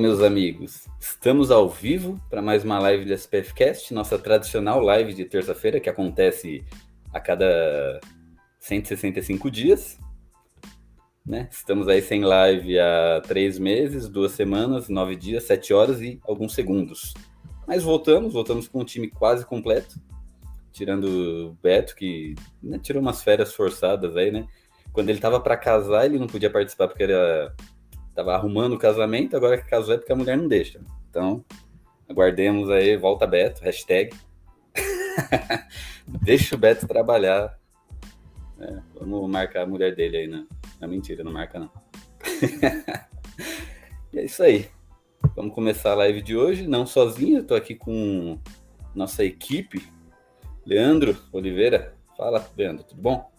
Meus amigos, estamos ao vivo para mais uma live do SPF Cast, nossa tradicional live de terça-feira que acontece a cada 165 dias. Né? Estamos aí sem live há três meses, duas semanas, nove dias, sete horas e alguns segundos. Mas voltamos, voltamos com um time quase completo, tirando o Beto, que né, tirou umas férias forçadas aí, né? Quando ele tava para casar, ele não podia participar porque era tava arrumando o casamento, agora que casou é porque a mulher não deixa. Então, aguardemos aí, volta Beto, hashtag. Deixa o Beto trabalhar. É, vamos marcar a mulher dele aí, né? Não, mentira, não marca não. e é isso aí. Vamos começar a live de hoje, não sozinho, estou aqui com nossa equipe. Leandro Oliveira. Fala, Leandro, tudo bom?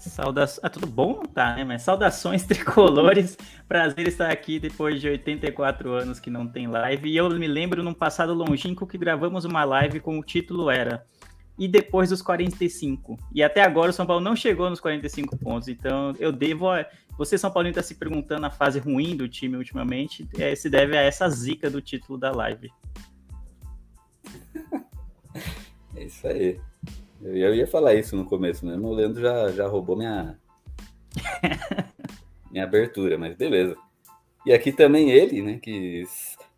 Saudações. Ah, tudo bom? Tá, né? Mas saudações tricolores. Prazer estar aqui depois de 84 anos que não tem live. E eu me lembro num passado longínquo que gravamos uma live com o título era E depois dos 45. E até agora o São Paulo não chegou nos 45 pontos. Então eu devo. A... Você, São Paulo, está se perguntando a fase ruim do time ultimamente. É, se deve a essa zica do título da live. É isso aí. Eu ia falar isso no começo mesmo, o Leandro já, já roubou minha, minha abertura, mas beleza. E aqui também ele, né, que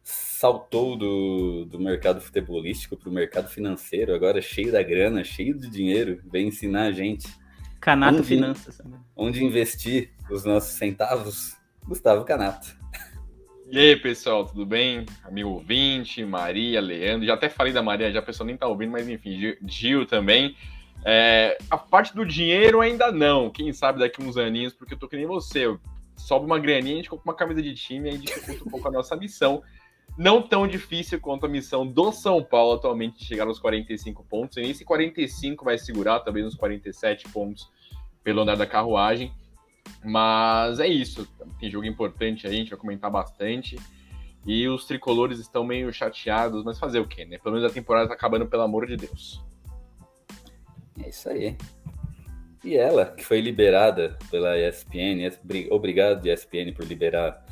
saltou do, do mercado futebolístico para o mercado financeiro, agora cheio da grana, cheio de dinheiro, vem ensinar a gente. Canato onde, Finanças. Onde investir os nossos centavos, Gustavo Canato. E aí, pessoal, tudo bem? Amigo ouvinte, Maria, Leandro. Já até falei da Maria, já a pessoa nem tá ouvindo, mas enfim, Gil também. É, a parte do dinheiro ainda não. Quem sabe daqui uns aninhos, porque eu tô que nem você. Sobe uma graninha, a gente compra uma camisa de time aí dificulta um pouco a nossa missão. Não tão difícil quanto a missão do São Paulo atualmente de chegar aos 45 pontos. E esse 45 vai segurar, talvez uns 47 pontos pelo andar da carruagem. Mas é isso. Tem jogo importante aí, a gente vai comentar bastante. E os tricolores estão meio chateados, mas fazer o quê, né? Pelo menos a temporada tá acabando, pelo amor de Deus. É isso aí. E ela, que foi liberada pela ESPN, obrigado ESPN por liberar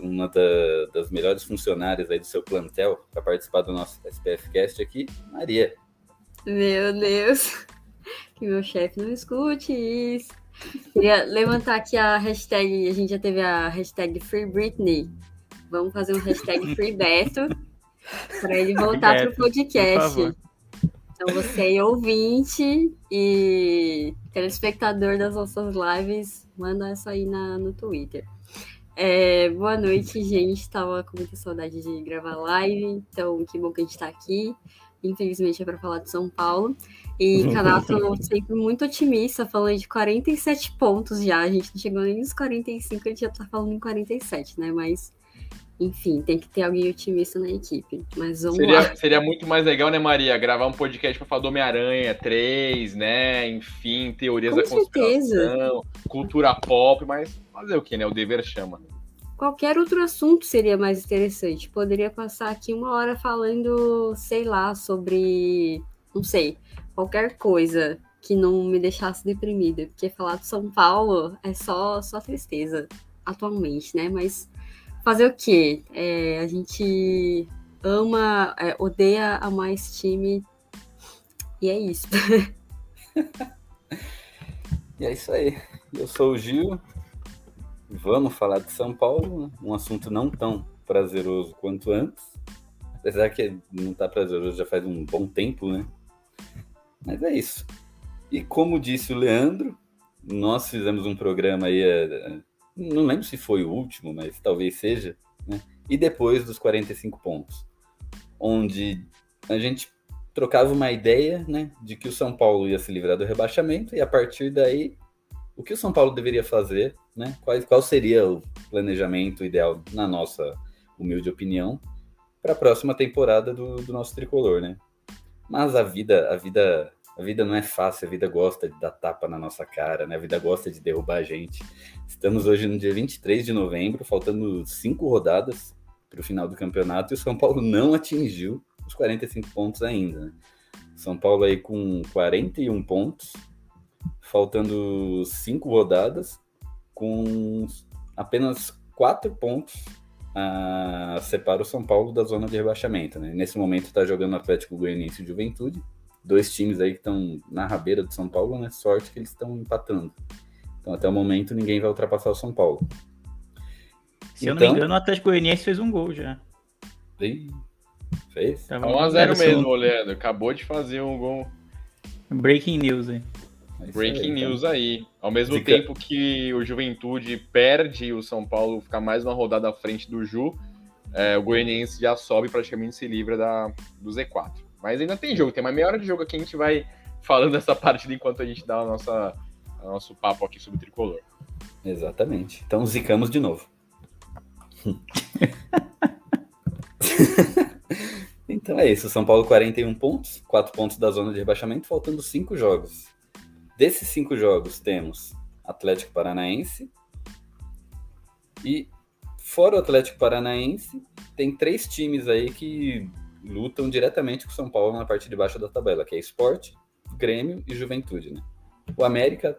uma da, das melhores funcionárias aí do seu plantel para participar do nosso SPF Cast aqui, Maria. Meu Deus, que meu chefe não escute isso. Queria levantar aqui a hashtag, a gente já teve a hashtag Free Britney. Vamos fazer um hashtag Free Beto para ele voltar para o podcast. Então você aí, ouvinte e telespectador das nossas lives, manda essa aí na, no Twitter. É, boa noite, gente. Tava com muita saudade de gravar live, então que bom que a gente está aqui. Infelizmente é para falar de São Paulo. E Canato sempre muito otimista, falando de 47 pontos já. A gente não chegou nem nos 45, a gente já tá falando em 47, né? Mas, enfim, tem que ter alguém otimista na equipe. Mas vamos seria, lá. Seria muito mais legal, né, Maria? Gravar um podcast para falar do Homem-Aranha 3, né? Enfim, teorias Com da conspiração, cultura pop, mas fazer o que, né? O dever chama. Qualquer outro assunto seria mais interessante. Poderia passar aqui uma hora falando, sei lá, sobre. Não sei qualquer coisa que não me deixasse deprimida, porque falar de São Paulo é só, só tristeza atualmente, né? Mas fazer o quê? É, a gente ama, é, odeia a mais time e é isso. e é isso aí. Eu sou o Gil. Vamos falar de São Paulo, né? um assunto não tão prazeroso quanto antes. Apesar que não tá prazeroso já faz um bom tempo, né? Mas é isso. E como disse o Leandro, nós fizemos um programa aí, é, é, não lembro se foi o último, mas talvez seja, né? E depois dos 45 pontos, onde a gente trocava uma ideia, né, de que o São Paulo ia se livrar do rebaixamento e a partir daí o que o São Paulo deveria fazer, né? Qual, qual seria o planejamento ideal, na nossa humilde opinião, para a próxima temporada do, do nosso tricolor, né? Mas a vida, a vida, a vida não é fácil, a vida gosta de dar tapa na nossa cara, né? A vida gosta de derrubar a gente. Estamos hoje no dia 23 de novembro, faltando cinco rodadas para o final do campeonato, e o São Paulo não atingiu os 45 pontos ainda. Né? São Paulo aí com 41 pontos, faltando cinco rodadas, com apenas quatro pontos uh, separa o São Paulo da zona de rebaixamento. Né? Nesse momento está jogando Atlético Goianiense e Juventude, dois times aí que estão na rabeira do São Paulo, né? Sorte que eles estão empatando. Então até o momento ninguém vai ultrapassar o São Paulo. Se então, eu não me então- engano, o Atlético Goianiense fez um gol já. Fez? 1x0 mesmo, Leandro. Acabou de fazer um gol. Breaking news, hein? É Breaking aí, news então. aí. Ao mesmo Fica... tempo que o Juventude perde o São Paulo ficar mais uma rodada à frente do Ju, é, o Goianiense já sobe praticamente se livra da, do Z4. Mas ainda tem jogo, tem uma meia hora de jogo aqui, a gente vai falando dessa partida enquanto a gente dá a nosso papo aqui sobre o tricolor. Exatamente. Então zicamos de novo. então é isso. São Paulo 41 pontos, 4 pontos da zona de rebaixamento, faltando 5 jogos. Desses cinco jogos temos Atlético Paranaense e fora o Atlético Paranaense tem três times aí que lutam diretamente com o São Paulo na parte de baixo da tabela, que é Esporte, Grêmio e Juventude, né? O América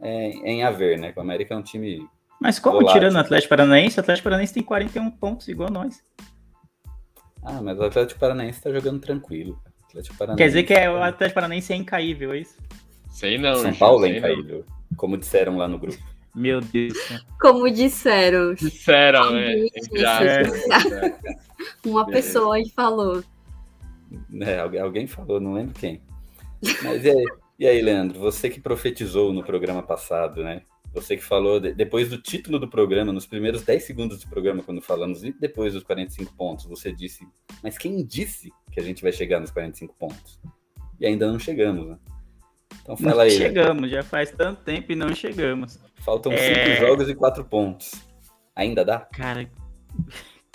é, em haver, né? O América é um time mas como tirando o Atlético Paranaense, o Atlético Paranaense tem 41 pontos igual nós. Ah, mas o Atlético Paranaense tá jogando tranquilo. Quer dizer que é, o Atlético Paranaense é incaível, é isso? Sei não. São Paulo é incaível, como disseram lá no grupo. Meu Deus. Como disseram. Disseram, né? É. Uma pessoa aí falou. É, alguém falou, não lembro quem. Mas e aí, e aí, Leandro, você que profetizou no programa passado, né? Você que falou, depois do título do programa, nos primeiros 10 segundos do programa, quando falamos, e depois dos 45 pontos, você disse, mas quem disse que a gente vai chegar nos 45 pontos? E ainda não chegamos, né? Então fala não aí. Chegamos, já faz tanto tempo e não chegamos. Faltam é... cinco jogos e quatro pontos. Ainda dá? Cara,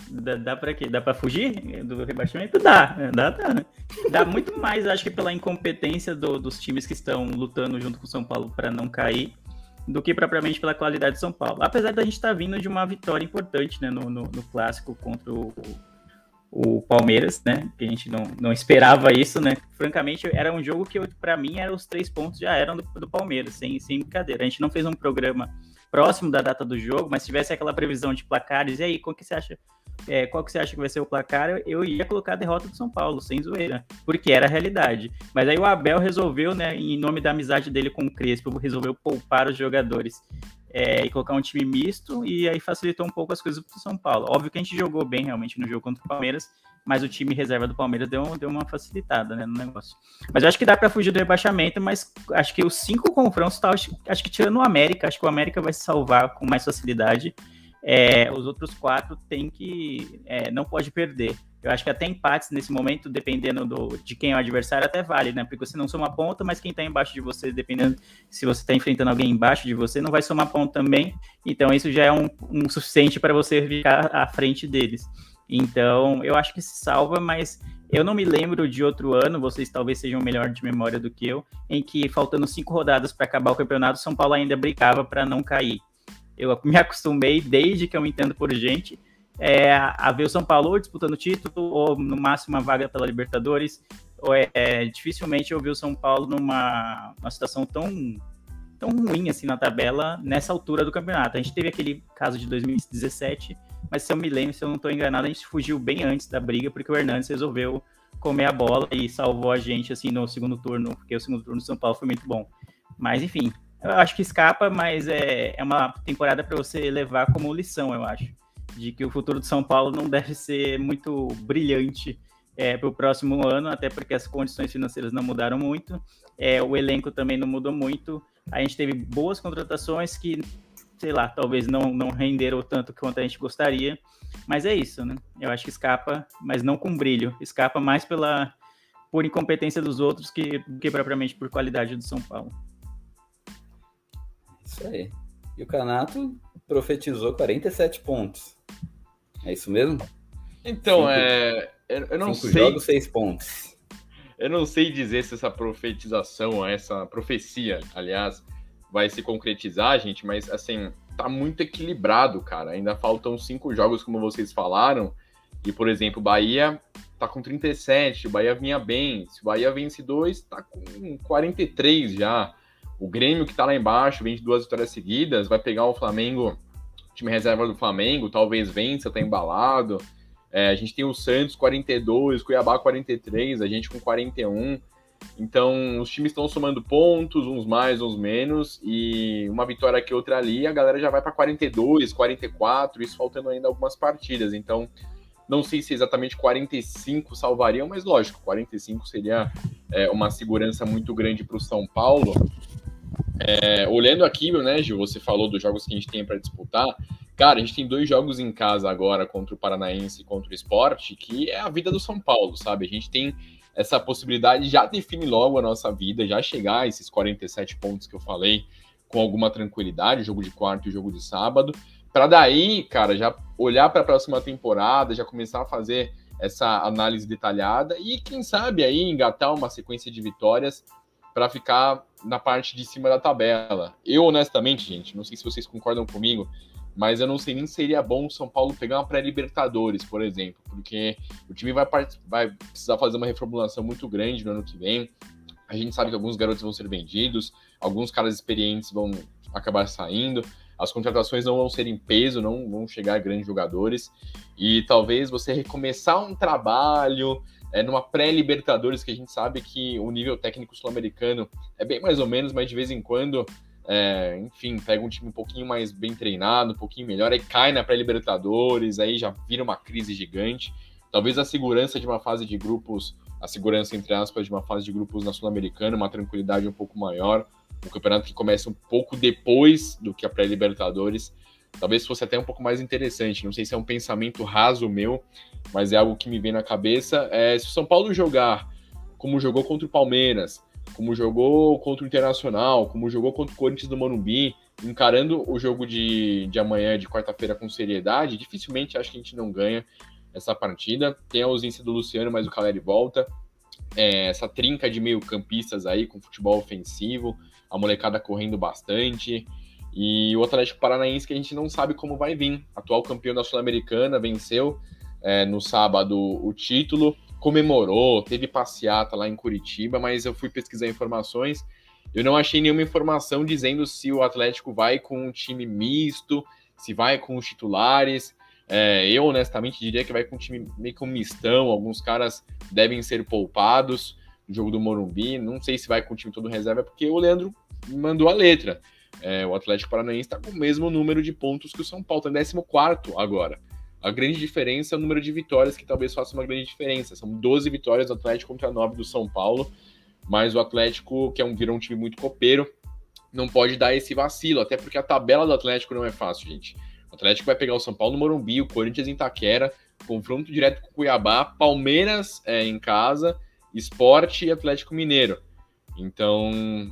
dá, dá pra quê? Dá pra fugir do rebaixamento? Dá, dá, dá. Né? Dá muito mais, acho que pela incompetência do, dos times que estão lutando junto com o São Paulo para não cair, do que propriamente pela qualidade de São Paulo. Apesar da gente estar tá vindo de uma vitória importante né, no, no, no clássico contra o, o Palmeiras, né? Que a gente não, não esperava isso, né? Francamente, era um jogo que, para mim, era os três pontos já eram do, do, Palmeiras, sem, sem brincadeira. A gente não fez um programa próximo da data do jogo, mas se tivesse aquela previsão de placares, e aí, qual que você acha? É, qual que você acha que vai ser o placar? Eu ia colocar a derrota do São Paulo, sem zoeira, porque era a realidade. Mas aí o Abel resolveu, né, em nome da amizade dele com o Crespo, resolveu poupar os jogadores é, e colocar um time misto, e aí facilitou um pouco as coisas para o São Paulo. Óbvio que a gente jogou bem realmente no jogo contra o Palmeiras, mas o time reserva do Palmeiras deu, deu uma facilitada né, no negócio. Mas eu acho que dá para fugir do rebaixamento, mas acho que os cinco confrontos, tá, acho, acho, que tirando o América, acho que o América vai se salvar com mais facilidade. É, os outros quatro tem que. É, não pode perder. Eu acho que até empates nesse momento, dependendo do, de quem é o adversário, até vale, né? Porque você não soma ponta, mas quem tá embaixo de você, dependendo se você tá enfrentando alguém embaixo de você, não vai somar ponto também. Então, isso já é um, um suficiente para você ficar à frente deles. Então, eu acho que se salva, mas eu não me lembro de outro ano, vocês talvez sejam melhor de memória do que eu, em que faltando cinco rodadas para acabar o campeonato, São Paulo ainda brigava para não cair. Eu me acostumei, desde que eu me entendo por gente, é, a ver o São Paulo disputando título, ou no máximo uma vaga pela Libertadores. Ou é, é, dificilmente eu vi o São Paulo numa, numa situação tão, tão ruim assim na tabela nessa altura do campeonato. A gente teve aquele caso de 2017, mas se eu me lembro, se eu não estou enganado, a gente fugiu bem antes da briga, porque o Hernandes resolveu comer a bola e salvou a gente assim no segundo turno, porque o segundo turno do São Paulo foi muito bom. Mas enfim, eu acho que escapa, mas é, é uma temporada para você levar como lição, eu acho de que o futuro de São Paulo não deve ser muito brilhante é, para o próximo ano, até porque as condições financeiras não mudaram muito, é, o elenco também não mudou muito. A gente teve boas contratações que, sei lá, talvez não, não renderam tanto quanto a gente gostaria, mas é isso, né? Eu acho que escapa, mas não com brilho, escapa mais pela por incompetência dos outros que, que propriamente por qualidade do São Paulo. Isso aí. E o Canato profetizou 47 pontos. É isso mesmo? Então, Cinco- é. Eu não Cinco sei. jogos, seis pontos. Eu não sei dizer se essa profetização, essa profecia, aliás, vai se concretizar, gente, mas assim, tá muito equilibrado, cara. Ainda faltam cinco jogos, como vocês falaram. E, por exemplo, Bahia tá com 37, o Bahia vinha bem. Se o Bahia vence dois, tá com 43 já. O Grêmio, que tá lá embaixo, vem de duas vitórias seguidas, vai pegar o Flamengo, time reserva do Flamengo, talvez vença, tá embalado. É, a gente tem o Santos 42, Cuiabá 43, a gente com 41. Então, os times estão somando pontos, uns mais, uns menos, e uma vitória aqui, outra ali, a galera já vai para 42, 44, isso faltando ainda algumas partidas. Então, não sei se exatamente 45 salvariam, mas lógico, 45 seria é, uma segurança muito grande para o São Paulo. É, olhando aqui, né, Gil, você falou dos jogos que a gente tem para disputar. Cara, a gente tem dois jogos em casa agora contra o Paranaense e contra o Esporte, que é a vida do São Paulo, sabe? A gente tem essa possibilidade de já definir logo a nossa vida, já chegar a esses 47 pontos que eu falei com alguma tranquilidade, jogo de quarto e jogo de sábado, para daí, cara, já olhar para a próxima temporada, já começar a fazer essa análise detalhada e quem sabe aí engatar uma sequência de vitórias para ficar na parte de cima da tabela. Eu honestamente, gente, não sei se vocês concordam comigo, mas eu não sei nem se seria bom o São Paulo pegar uma pré-Libertadores, por exemplo, porque o time vai, vai precisar fazer uma reformulação muito grande no ano que vem. A gente sabe que alguns garotos vão ser vendidos, alguns caras experientes vão acabar saindo, as contratações não vão ser em peso, não vão chegar grandes jogadores, e talvez você recomeçar um trabalho é, numa pré-Libertadores, que a gente sabe que o nível técnico sul-americano é bem mais ou menos, mas de vez em quando é, enfim, pega um time um pouquinho mais bem treinado, um pouquinho melhor, aí cai na pré-Libertadores, aí já vira uma crise gigante. Talvez a segurança de uma fase de grupos, a segurança, entre aspas, de uma fase de grupos na Sul-Americana, uma tranquilidade um pouco maior, um campeonato que começa um pouco depois do que a pré-Libertadores, talvez fosse até um pouco mais interessante. Não sei se é um pensamento raso meu, mas é algo que me vem na cabeça. É, se o São Paulo jogar como jogou contra o Palmeiras, como jogou contra o Internacional, como jogou contra o Corinthians do Morumbi, encarando o jogo de, de amanhã, de quarta-feira, com seriedade, dificilmente acho que a gente não ganha essa partida. Tem a ausência do Luciano, mas o Caleri volta. É, essa trinca de meio-campistas aí com futebol ofensivo, a molecada correndo bastante. E o Atlético Paranaense, que a gente não sabe como vai vir. Atual campeão da Sul-Americana, venceu é, no sábado o título comemorou, teve passeata lá em Curitiba, mas eu fui pesquisar informações. Eu não achei nenhuma informação dizendo se o Atlético vai com um time misto, se vai com os titulares. É, eu, honestamente, diria que vai com um time meio que um mistão. Alguns caras devem ser poupados no jogo do Morumbi. Não sei se vai com o time todo reserva, porque o Leandro mandou a letra. É, o Atlético Paranaense está com o mesmo número de pontos que o São Paulo, está em 14 agora. A grande diferença é o número de vitórias, que talvez faça uma grande diferença. São 12 vitórias do Atlético contra 9 do São Paulo, mas o Atlético, que é um, virou um time muito copeiro, não pode dar esse vacilo, até porque a tabela do Atlético não é fácil, gente. O Atlético vai pegar o São Paulo no Morumbi, o Corinthians em Taquera, confronto direto com o Cuiabá, Palmeiras é, em casa, Esporte e Atlético Mineiro. Então,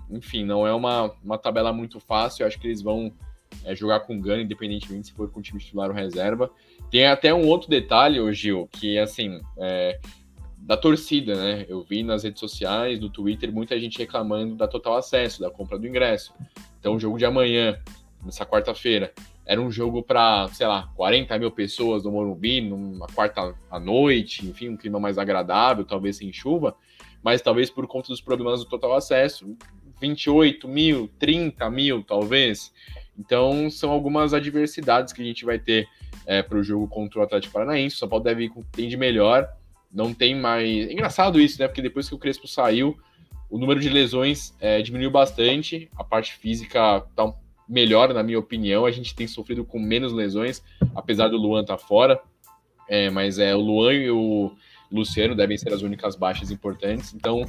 enfim, não é uma, uma tabela muito fácil. Eu acho que eles vão é, jogar com gana, independentemente se for com o time titular ou reserva. Tem até um outro detalhe, ô Gil, que assim, é, da torcida, né? Eu vi nas redes sociais, no Twitter, muita gente reclamando da total acesso, da compra do ingresso. Então, o jogo de amanhã, nessa quarta-feira, era um jogo para, sei lá, 40 mil pessoas no Morumbi, numa quarta à noite, enfim, um clima mais agradável, talvez sem chuva, mas talvez por conta dos problemas do total acesso, 28 mil, 30 mil, talvez. Então, são algumas adversidades que a gente vai ter é, para o jogo contra o Atlético Paranaense. O São Paulo deve ir com tem de melhor. Não tem mais. Engraçado isso, né? Porque depois que o Crespo saiu, o número de lesões é, diminuiu bastante. A parte física tá melhor, na minha opinião. A gente tem sofrido com menos lesões, apesar do Luan estar tá fora. É, mas é o Luan e o Luciano devem ser as únicas baixas importantes. Então,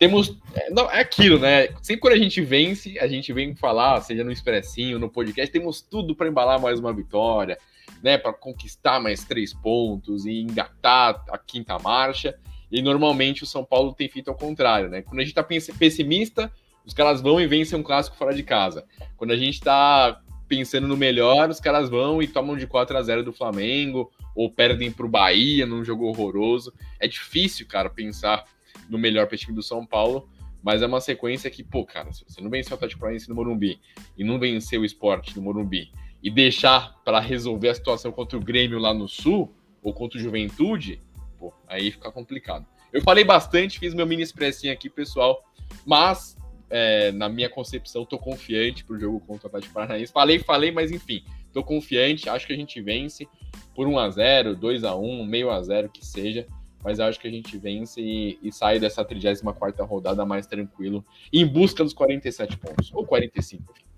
temos. É, não, é aquilo, né? Sempre quando a gente vence, a gente vem falar, seja no Expressinho, no podcast, temos tudo para embalar mais uma vitória, né? Para conquistar mais três pontos e engatar a quinta marcha. E normalmente o São Paulo tem feito ao contrário, né? Quando a gente tá pessimista, os caras vão e vencem um clássico fora de casa. Quando a gente tá pensando no melhor, os caras vão e tomam de 4 a 0 do Flamengo, ou perdem pro Bahia num jogo horroroso. É difícil, cara, pensar no melhor para time do São Paulo, mas é uma sequência que, pô, cara, se você não venceu o Atlético Paranaense no Morumbi e não venceu o esporte no Morumbi e deixar para resolver a situação contra o Grêmio lá no Sul, ou contra o Juventude, pô, aí fica complicado. Eu falei bastante, fiz meu mini expressinho aqui, pessoal, mas é, na minha concepção, tô confiante pro jogo contra o Atlético Paranaense. Falei, falei, mas enfim, tô confiante, acho que a gente vence por 1x0, 2x1, meio a 0 que seja, mas acho que a gente vence e, e sai dessa 34 rodada mais tranquilo, em busca dos 47 pontos, ou 45, enfim.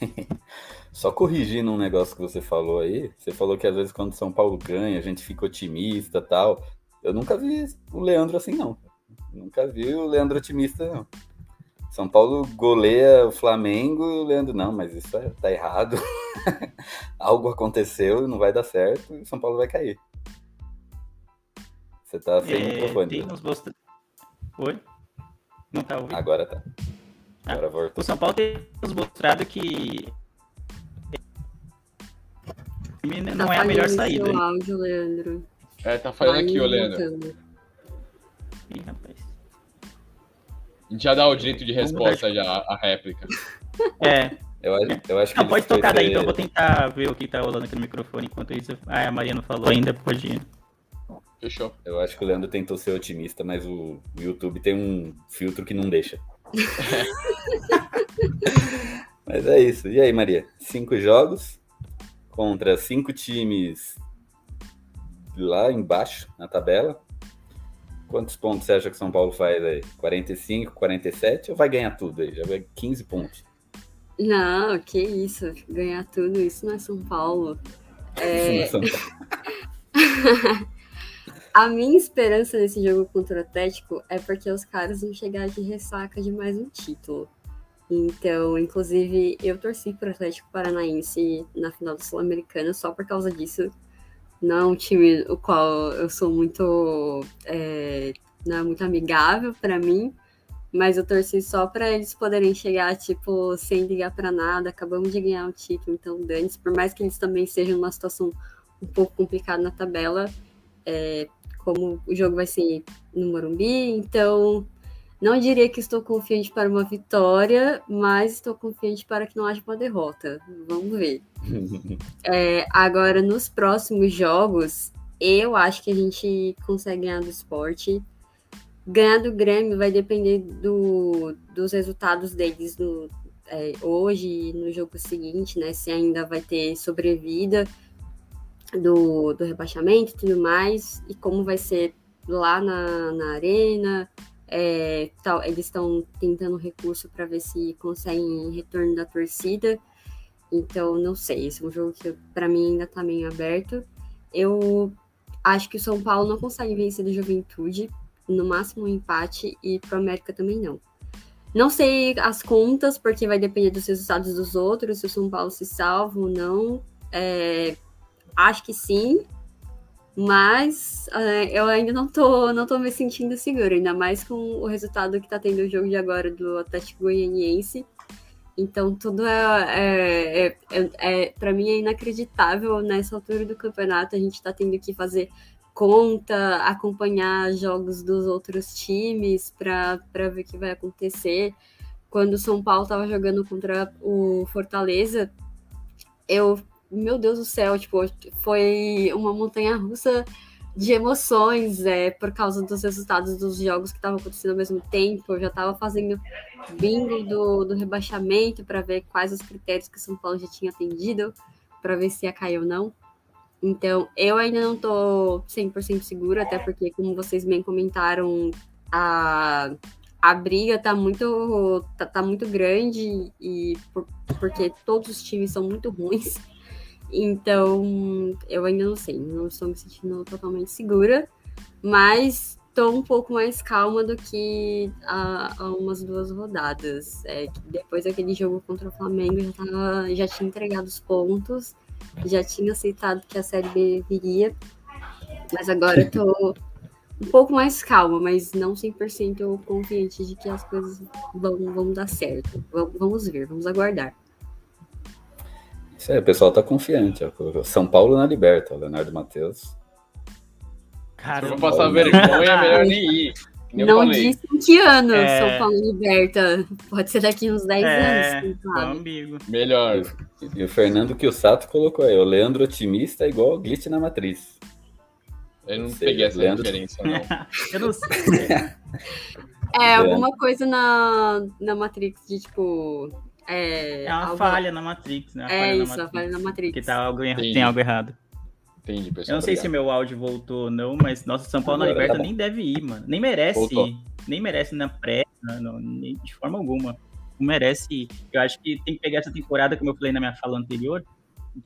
Só corrigindo um negócio que você falou aí, você falou que às vezes quando São Paulo ganha, a gente fica otimista tal. Eu nunca vi o Leandro assim, não. Nunca vi o Leandro otimista, não. São Paulo goleia o Flamengo e o Leandro, não, mas isso é, tá errado. Algo aconteceu, não vai dar certo e São Paulo vai cair. Você tá sem é, microfone. Tem nos mostra... Oi? Não tá ouvindo? Agora tá. Ah, Agora ah, voltou. O São Paulo tem nos mostrado que não tá é a melhor saída. Áudio, Leandro. É, tá falando aqui, ô Leandro. Ih, rapaz. A gente já dá o direito de resposta já, a réplica. É. Eu, eu acho que. Não, pode tocar daí, então eu vou tentar ver o que tá rolando aqui no microfone enquanto isso. Ah, a Maria não falou ainda, pode ir. Fechou. Eu acho que o Leandro tentou ser otimista, mas o YouTube tem um filtro que não deixa. mas é isso. E aí, Maria? Cinco jogos contra cinco times lá embaixo na tabela. Quantos pontos você acha que São Paulo faz aí? 45, 47 ou vai ganhar tudo aí? Já vai 15 pontos. Não, que isso. Ganhar tudo, isso não é São Paulo. É... Isso não é São Paulo. A minha esperança nesse jogo contra o Atlético é porque os caras vão chegar de ressaca de mais um título. Então, inclusive, eu torci para o Atlético Paranaense na final do Sul-Americana só por causa disso. Não é um time o qual eu sou muito é, não é muito amigável para mim, mas eu torci só para eles poderem chegar tipo sem ligar para nada, acabamos de ganhar o título, então dane por mais que eles também sejam numa situação um pouco complicada na tabela, é, como o jogo vai ser no Morumbi, então não diria que estou confiante para uma vitória, mas estou confiante para que não haja uma derrota. Vamos ver. é, agora, nos próximos jogos, eu acho que a gente consegue ganhar do esporte. Ganhar do Grêmio vai depender do, dos resultados deles no, é, hoje e no jogo seguinte, né? Se ainda vai ter sobrevida do, do rebaixamento e tudo mais, e como vai ser lá na, na arena, é, tal, eles estão tentando recurso para ver se conseguem retorno da torcida. Então, não sei. Esse é um jogo que para mim ainda está meio aberto. Eu acho que o São Paulo não consegue vencer da Juventude, no máximo um empate, e pro América também não. Não sei as contas, porque vai depender dos resultados dos outros, se o São Paulo se salva ou não. É, acho que sim, mas uh, eu ainda não tô, não tô me sentindo segura, ainda mais com o resultado que tá tendo o jogo de agora do Atlético Goianiense. Então tudo é, é, é, é, é para mim é inacreditável nessa altura do campeonato a gente tá tendo que fazer conta, acompanhar jogos dos outros times para ver o que vai acontecer. Quando o São Paulo estava jogando contra o Fortaleza, eu meu Deus do céu, tipo, foi uma montanha russa de emoções é, por causa dos resultados dos jogos que estavam acontecendo ao mesmo tempo. Eu já estava fazendo bingo do, do rebaixamento para ver quais os critérios que o São Paulo já tinha atendido, para ver se ia cair ou não. Então, eu ainda não estou 100% segura, até porque, como vocês bem comentaram, a, a briga tá muito, tá, tá muito grande e por, porque todos os times são muito ruins. Então, eu ainda não sei, não estou me sentindo totalmente segura, mas estou um pouco mais calma do que há, umas duas rodadas. É, depois daquele jogo contra o Flamengo, já, tava, já tinha entregado os pontos, já tinha aceitado que a Série B viria, mas agora estou um pouco mais calma, mas não 100% confiante de que as coisas vão, vão dar certo. Vamos ver, vamos aguardar. Isso aí, o pessoal tá confiante. Ó. São Paulo na liberta, Leonardo Matheus. Cara, eu vou passar vergonha, é melhor nem ir. Não disse em que ano é... São Paulo liberta. Pode ser daqui uns 10 é... anos. Amigo. Melhor. E o Fernando que o Sato colocou aí, o Leandro otimista igual o glitch na matriz. Eu não, não sei, peguei essa Leandro... referência, não. eu não sei. é, alguma coisa na, na Matrix de tipo. É, é uma algo... falha na Matrix, né? é isso, a falha na Matrix. Que tá algo, tem algo errado. Entendi, pessoal. Eu não sei obrigado. se meu áudio voltou ou não, mas nossa, São Paulo na Liberta tá nem deve ir, mano. Nem merece voltou. ir. Nem merece na pré, não, nem, de forma alguma. Não merece ir. Eu acho que tem que pegar essa temporada, como eu falei na minha fala anterior,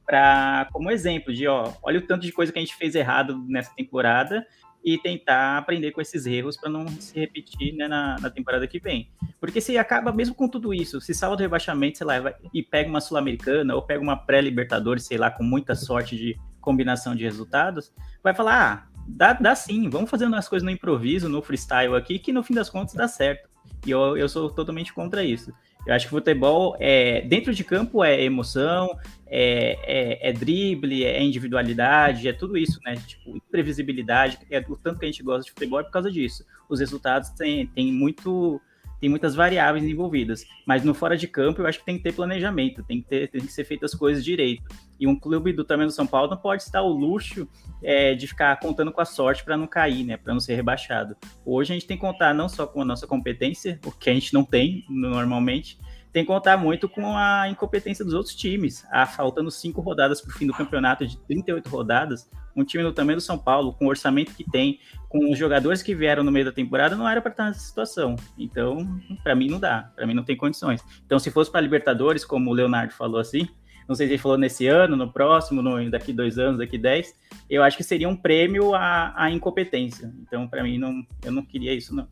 para como exemplo de, ó, olha o tanto de coisa que a gente fez errado nessa temporada e tentar aprender com esses erros para não se repetir né, na, na, temporada que vem. Porque se acaba, mesmo com tudo isso, se salva do rebaixamento, sei lá, e pega uma Sul-Americana ou pega uma pré-Libertadores, sei lá, com muita sorte de combinação de resultados, vai falar, ah, dá, dá sim, vamos fazendo as coisas no improviso, no freestyle aqui, que no fim das contas dá certo. E eu, eu sou totalmente contra isso. Eu acho que futebol, é, dentro de campo, é emoção, é, é, é, drible, é individualidade, é tudo isso, né? Tipo, imprevisibilidade, é o tanto que a gente gosta de futebol é por causa disso. Os resultados têm, têm muito tem muitas variáveis envolvidas. Mas no fora de campo, eu acho que tem que ter planejamento, tem que, ter, tem que ser feitas as coisas direito. E um clube do tamanho do São Paulo não pode estar o luxo é, de ficar contando com a sorte para não cair, né? Para não ser rebaixado. Hoje a gente tem que contar não só com a nossa competência, o que a gente não tem normalmente, tem que contar muito com a incompetência dos outros times. Ah, faltando cinco rodadas para o fim do campeonato de 38 rodadas, um time do tamanho do São Paulo, com o orçamento que tem, com os jogadores que vieram no meio da temporada, não era para estar nessa situação. Então, para mim não dá, para mim não tem condições. Então, se fosse para Libertadores, como o Leonardo falou assim, não sei se ele falou nesse ano, no próximo, no, daqui dois anos, daqui dez, eu acho que seria um prêmio à, à incompetência. Então, para mim, não, eu não queria isso, não.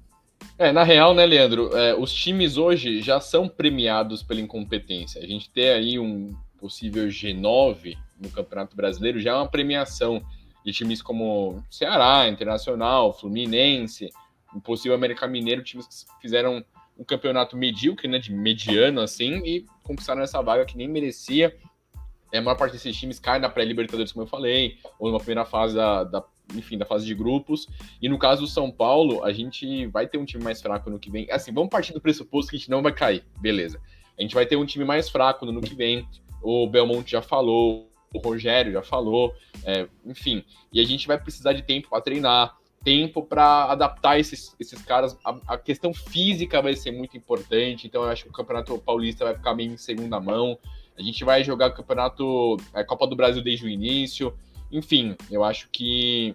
É, na real, né, Leandro, é, os times hoje já são premiados pela incompetência. A gente ter aí um possível G9 no Campeonato Brasileiro já é uma premiação de times como Ceará, Internacional, Fluminense, um possível América Mineiro, times que fizeram um campeonato medíocre, né, de mediano assim, e conquistaram essa vaga que nem merecia. É, a maior parte desses times cai na pré-Libertadores, como eu falei, ou numa primeira fase da, da enfim, da fase de grupos. E no caso do São Paulo, a gente vai ter um time mais fraco no que vem. Assim, vamos partir do pressuposto que a gente não vai cair, beleza. A gente vai ter um time mais fraco no ano que vem. O Belmonte já falou, o Rogério já falou, é, enfim. E a gente vai precisar de tempo para treinar, tempo para adaptar esses, esses caras. A, a, questão física vai ser muito importante, então eu acho que o Campeonato Paulista vai ficar meio em segunda mão. A gente vai jogar o Campeonato, a é, Copa do Brasil desde o início. Enfim, eu acho que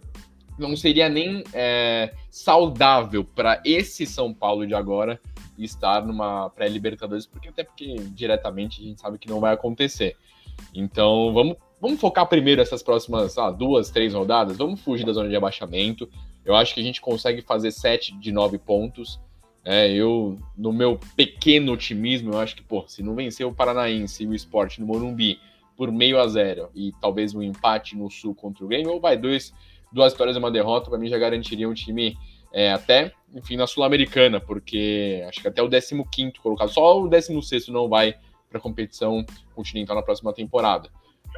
não seria nem é, saudável para esse São Paulo de agora estar numa pré-Libertadores, porque até porque diretamente a gente sabe que não vai acontecer. Então vamos, vamos focar primeiro essas próximas ah, duas, três rodadas, vamos fugir da zona de abaixamento. Eu acho que a gente consegue fazer sete de nove pontos. É, eu, no meu pequeno otimismo, eu acho que, pô, se não vencer o Paranaense e o esporte no Morumbi por meio a zero e talvez um empate no Sul contra o Grêmio, ou vai dois, duas vitórias e uma derrota, para mim já garantiria um time é, até, enfim, na Sul-Americana, porque acho que até o 15 colocado, só o 16 não vai para a competição continental na próxima temporada.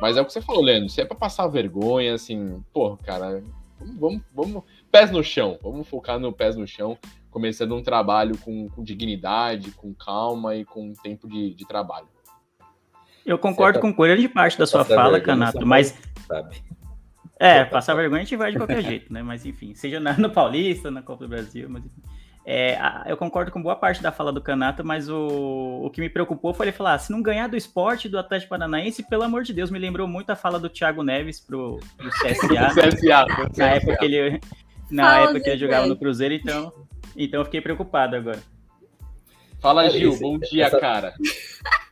Mas é o que você falou, Leandro, se é para passar vergonha, assim, pô, cara, vamos, vamos, vamos, pés no chão, vamos focar no pés no chão, começando um trabalho com, com dignidade, com calma e com tempo de, de trabalho. Eu concordo com grande parte da sua fala, Canato, mas. Sabe. É, passar vergonha a gente vai de qualquer jeito, né? Mas enfim, seja no Paulista, na Copa do Brasil, mas enfim. É, eu concordo com boa parte da fala do Canato, mas o, o que me preocupou foi ele falar: ah, se não ganhar do esporte do Atlético Paranaense, pelo amor de Deus, me lembrou muito a fala do Thiago Neves pro, pro CSA. CSA, na época que ele, na época que ele jogava no Cruzeiro, então, então eu fiquei preocupado agora. Fala, Gil, bom dia, cara.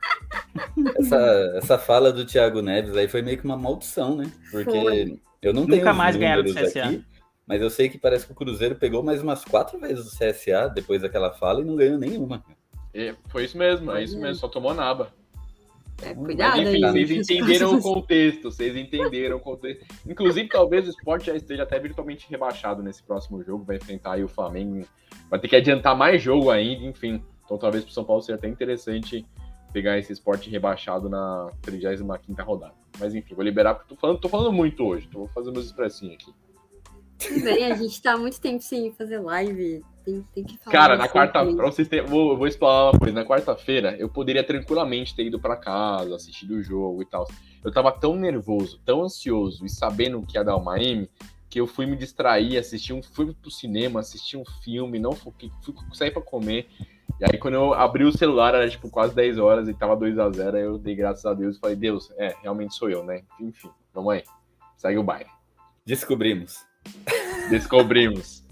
Essa, essa fala do Thiago Neves aí foi meio que uma maldição, né? Porque foi. eu não tenho Nunca mais ganharam do CSA. Aqui, mas eu sei que parece que o Cruzeiro pegou mais umas quatro vezes o CSA depois daquela fala e não ganhou nenhuma. É, foi isso mesmo, é isso mesmo, só tomou naba. É, cuidado Mas, enfim, aí. vocês entenderam o contexto, vocês entenderam o contexto. Inclusive, talvez o esporte já esteja até virtualmente rebaixado nesse próximo jogo, vai enfrentar aí o Flamengo, vai ter que adiantar mais jogo ainda, enfim. Então talvez para o São Paulo seja até interessante pegar esse esporte rebaixado na 35ª rodada. Mas enfim, vou liberar, porque tô falando, tô falando muito hoje, tô fazendo meus expressinhos aqui. Bem, a gente tá há muito tempo sem fazer live. Tem, tem que falar. Cara, na quarta, pra vocês terem, vou, vou explorar uma coisa. Na quarta-feira, eu poderia tranquilamente ter ido pra casa, assistido o jogo e tal. Eu tava tão nervoso, tão ansioso e sabendo que ia dar uma M, que eu fui me distrair, assisti um, fui pro cinema, assisti um filme, não foquei, fui sair pra comer. E aí, quando eu abri o celular, era tipo quase 10 horas e tava 2 a 0 aí eu dei graças a Deus e falei, Deus, é, realmente sou eu, né? Enfim, vamos aí. Segue o baile. Descobrimos. Descobrimos.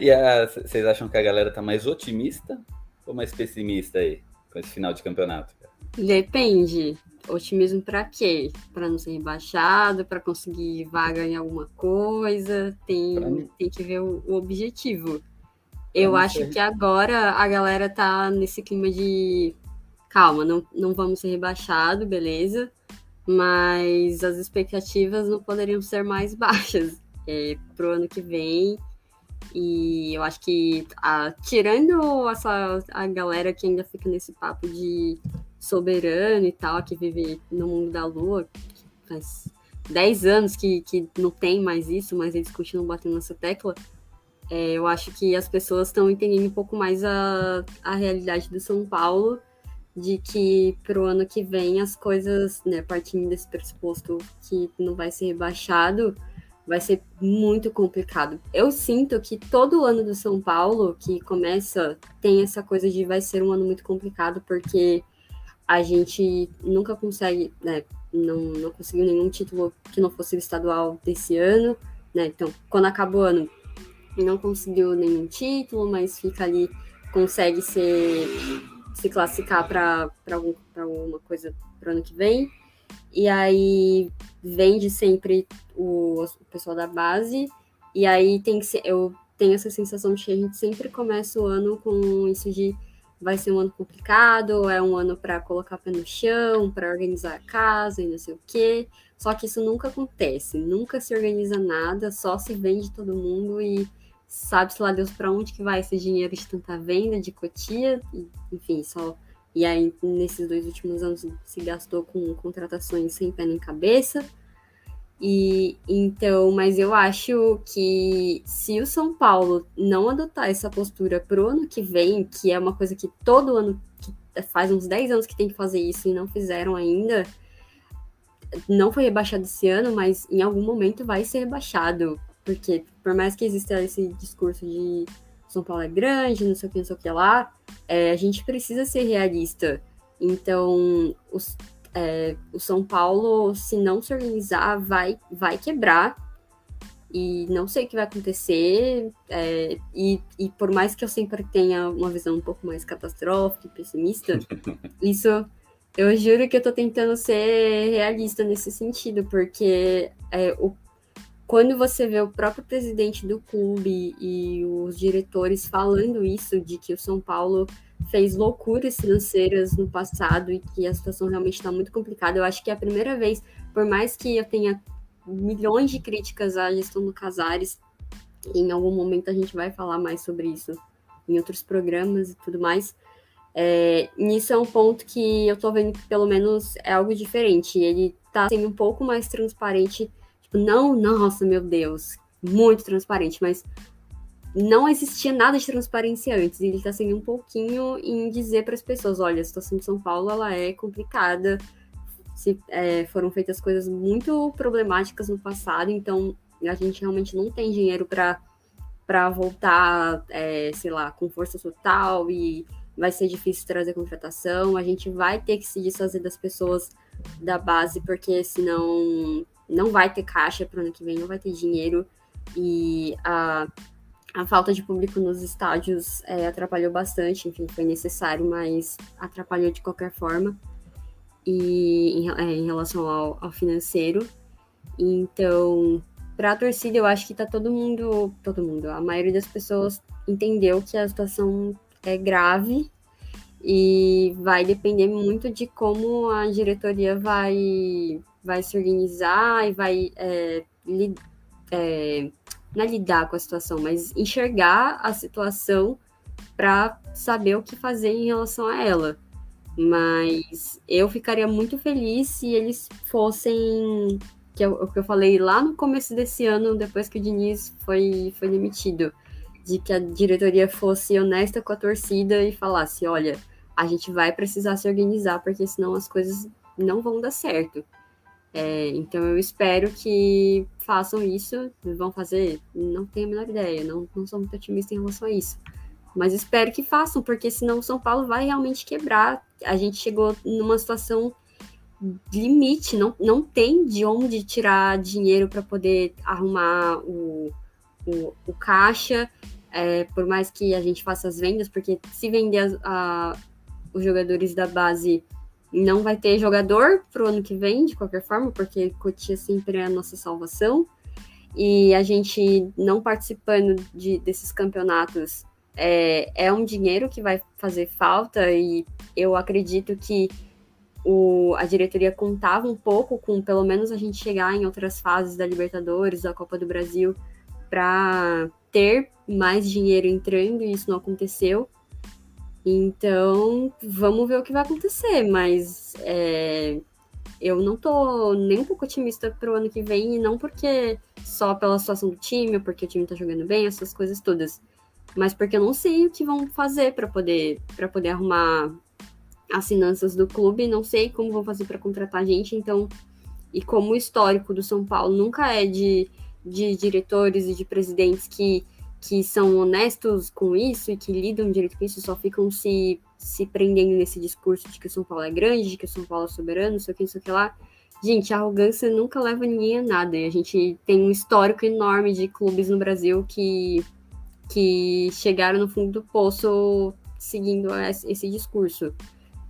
E a- vocês acham que a galera tá mais otimista ou mais pessimista aí com esse final de campeonato? cara? Depende. Otimismo pra quê? Pra não ser rebaixado, pra conseguir vaga em alguma coisa. Tem, tem que ver o, o objetivo. Eu acho ser- que agora a galera tá nesse clima de calma, não, não vamos ser rebaixado, beleza. Mas as expectativas não poderiam ser mais baixas é, pro ano que vem. E eu acho que, ah, tirando essa, a galera que ainda fica nesse papo de soberano e tal, que vive no mundo da lua, faz 10 anos que, que não tem mais isso, mas eles continuam batendo nessa tecla. É, eu acho que as pessoas estão entendendo um pouco mais a, a realidade do São Paulo, de que pro ano que vem as coisas, né, partindo desse pressuposto que não vai ser rebaixado, vai ser muito complicado. Eu sinto que todo ano do São Paulo que começa tem essa coisa de vai ser um ano muito complicado porque a gente nunca consegue, né, não, não conseguiu nenhum título que não fosse o estadual desse ano, né? Então, quando acaba o ano, não conseguiu nenhum título, mas fica ali, consegue ser, se classificar para algum, alguma coisa para ano que vem. E aí vende sempre o, o pessoal da base. E aí tem que ser, eu tenho essa sensação de que a gente sempre começa o ano com isso de vai ser um ano complicado, é um ano para colocar pé no chão, para organizar a casa e não sei o quê. Só que isso nunca acontece, nunca se organiza nada, só se vende todo mundo e sabe-se lá Deus para onde que vai esse dinheiro de tanta venda, de cotia, enfim, só. E aí, nesses dois últimos anos, se gastou com contratações sem pé nem cabeça. E então, mas eu acho que se o São Paulo não adotar essa postura pro ano que vem, que é uma coisa que todo ano, que faz uns 10 anos que tem que fazer isso e não fizeram ainda, não foi rebaixado esse ano, mas em algum momento vai ser rebaixado. Porque por mais que exista esse discurso de São Paulo é grande, não sei o que, não sei o que lá, é, a gente precisa ser realista. Então, os, é, o São Paulo, se não se organizar, vai, vai quebrar. E não sei o que vai acontecer. é, e, e por mais que eu sempre tenha uma visão um pouco mais catastrófica e pessimista, isso eu juro que eu tô tentando ser realista nesse sentido, porque é, o, quando você vê o próprio presidente do clube e os diretores falando isso, de que o São Paulo fez loucuras financeiras no passado e que a situação realmente está muito complicada. Eu acho que é a primeira vez, por mais que eu tenha milhões de críticas à gestão do Casares, em algum momento a gente vai falar mais sobre isso em outros programas e tudo mais. É, nisso é um ponto que eu tô vendo que pelo menos é algo diferente. Ele tá sendo um pouco mais transparente. Não, nossa, meu Deus, muito transparente, mas não existia nada de transparência antes. Ele está sendo um pouquinho em dizer para as pessoas: olha, a situação de São Paulo ela é complicada. Se, é, foram feitas coisas muito problemáticas no passado, então a gente realmente não tem dinheiro para voltar, é, sei lá, com força total e vai ser difícil trazer contratação. A gente vai ter que se desfazer das pessoas da base, porque senão não vai ter caixa para o ano que vem, não vai ter dinheiro. E a a falta de público nos estádios é, atrapalhou bastante, enfim, foi necessário, mas atrapalhou de qualquer forma. E em, é, em relação ao, ao, financeiro. Então, para a torcida, eu acho que tá todo mundo, todo mundo, a maioria das pessoas entendeu que a situação é grave e vai depender muito de como a diretoria vai, vai se organizar e vai é, li, é, não é lidar com a situação, mas enxergar a situação para saber o que fazer em relação a ela. Mas eu ficaria muito feliz se eles fossem. Que é o que eu falei lá no começo desse ano, depois que o Diniz foi, foi demitido. De que a diretoria fosse honesta com a torcida e falasse: olha, a gente vai precisar se organizar, porque senão as coisas não vão dar certo. É, então eu espero que façam isso. Vão fazer? Não tenho a menor ideia, não, não sou muito otimista em relação a isso. Mas espero que façam, porque senão o São Paulo vai realmente quebrar. A gente chegou numa situação limite, não, não tem de onde tirar dinheiro para poder arrumar o, o, o caixa, é, por mais que a gente faça as vendas, porque se vender a, a, os jogadores da base, não vai ter jogador pro ano que vem, de qualquer forma, porque Cotia sempre é a nossa salvação. E a gente não participando de, desses campeonatos é, é um dinheiro que vai fazer falta e eu acredito que o, a diretoria contava um pouco com pelo menos a gente chegar em outras fases da Libertadores, da Copa do Brasil, para ter mais dinheiro entrando e isso não aconteceu. Então, vamos ver o que vai acontecer, mas é, eu não tô nem um pouco otimista pro ano que vem, e não porque só pela situação do time, ou porque o time tá jogando bem, essas coisas todas mas porque eu não sei o que vão fazer para poder para poder arrumar as finanças do clube, não sei como vão fazer para contratar gente, então e como o histórico do São Paulo nunca é de, de diretores e de presidentes que, que são honestos com isso e que lidam direito com isso, só ficam se, se prendendo nesse discurso de que o São Paulo é grande, de que o São Paulo é soberano, não sei o que, não sei o que lá. Gente, a arrogância nunca leva ninguém a nada. E a gente tem um histórico enorme de clubes no Brasil que que chegaram no fundo do poço seguindo esse discurso.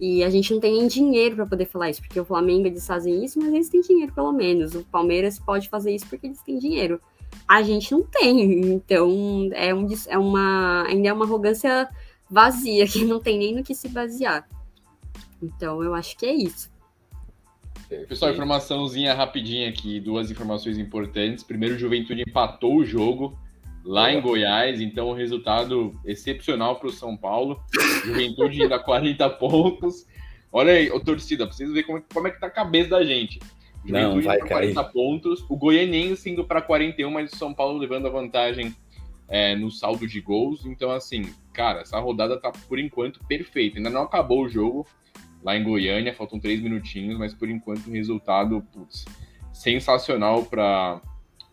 E a gente não tem nem dinheiro para poder falar isso, porque o Flamengo eles fazem isso, mas eles têm dinheiro pelo menos. O Palmeiras pode fazer isso porque eles têm dinheiro. A gente não tem, então é, um, é uma ainda é uma arrogância vazia que não tem nem no que se basear. Então eu acho que é isso. Pessoal, informaçãozinha rapidinha aqui, duas informações importantes. Primeiro, o Juventude empatou o jogo lá em Goiás, então um resultado excepcional para o São Paulo. Juventude ainda 40 pontos. Olha aí, ô, torcida, pra vocês verem como, como é que tá a cabeça da gente. Não, vai 40 cair. pontos, o Goianense indo para 41, mas o São Paulo levando a vantagem é, no saldo de gols. Então, assim, cara, essa rodada tá por enquanto perfeita. Ainda não acabou o jogo lá em Goiânia, faltam três minutinhos, mas por enquanto o resultado, putz, sensacional para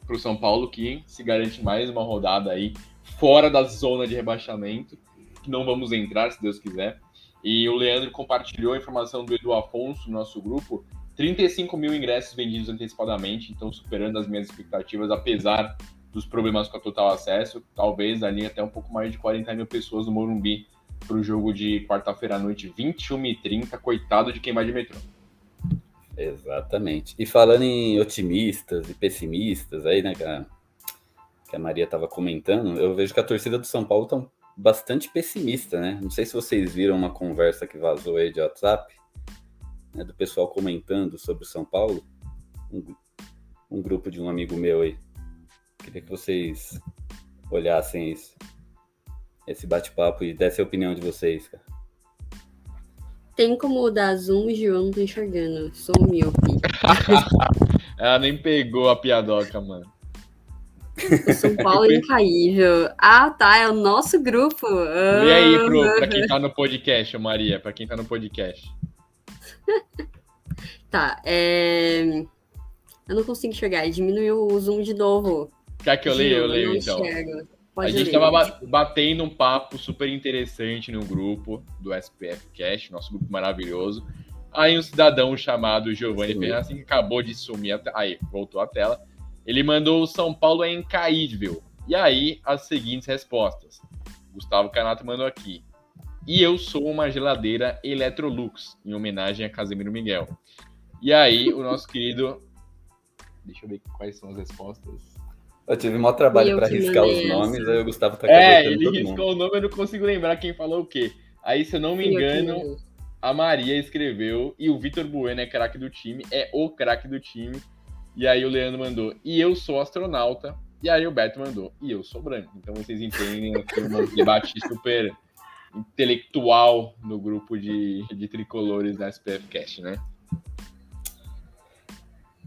para o São Paulo, que se garante mais uma rodada aí fora da zona de rebaixamento, que não vamos entrar, se Deus quiser. E o Leandro compartilhou a informação do Edu Afonso no nosso grupo. 35 mil ingressos vendidos antecipadamente, então superando as minhas expectativas, apesar dos problemas com a total acesso. Talvez ali até um pouco mais de 40 mil pessoas no Morumbi para o jogo de quarta-feira à noite, 21h30. Coitado de quem vai de metrô. Exatamente. E falando em otimistas e pessimistas, aí, né, que a, que a Maria estava comentando, eu vejo que a torcida do São Paulo está bastante pessimista, né? Não sei se vocês viram uma conversa que vazou aí de WhatsApp, né, do pessoal comentando sobre o São Paulo. Um, um grupo de um amigo meu aí. Queria que vocês olhassem isso. Esse bate-papo e dessem a opinião de vocês, cara. Tem como dar zoom e eu não tô enxergando. Sou míope. Ela nem pegou a piadoca, mano. O São Paulo é incaível. Ah, tá. É o nosso grupo. Ah, e aí, pro, pra quem tá no podcast, Maria, pra quem tá no podcast. tá, é... Eu não consigo enxergar. Diminuiu o zoom de novo. Quer que eu leia? Eu leio, então. A gente ler. tava batendo um papo super interessante no grupo do SPF Cash, nosso grupo maravilhoso. Aí um cidadão chamado Giovanni Fernandes, assim que acabou de sumir, aí voltou a tela, ele mandou o São Paulo é incaível. E aí as seguintes respostas. Gustavo Canato mandou aqui. E eu sou uma geladeira Electrolux, em homenagem a Casemiro Miguel. E aí o nosso querido... Deixa eu ver quais são as respostas. Eu tive maior trabalho para riscar os nomes, aí o Gustavo tá É, ele riscou o nome, eu não consigo lembrar quem falou o quê. Aí, se eu não me engano, a Maria escreveu e o Vitor Bueno é craque do time, é o craque do time. E aí o Leandro mandou, e eu sou astronauta. E aí o Beto mandou, e eu sou branco. Então vocês entendem um debate super intelectual no grupo de, de tricolores da SPF Cast, né?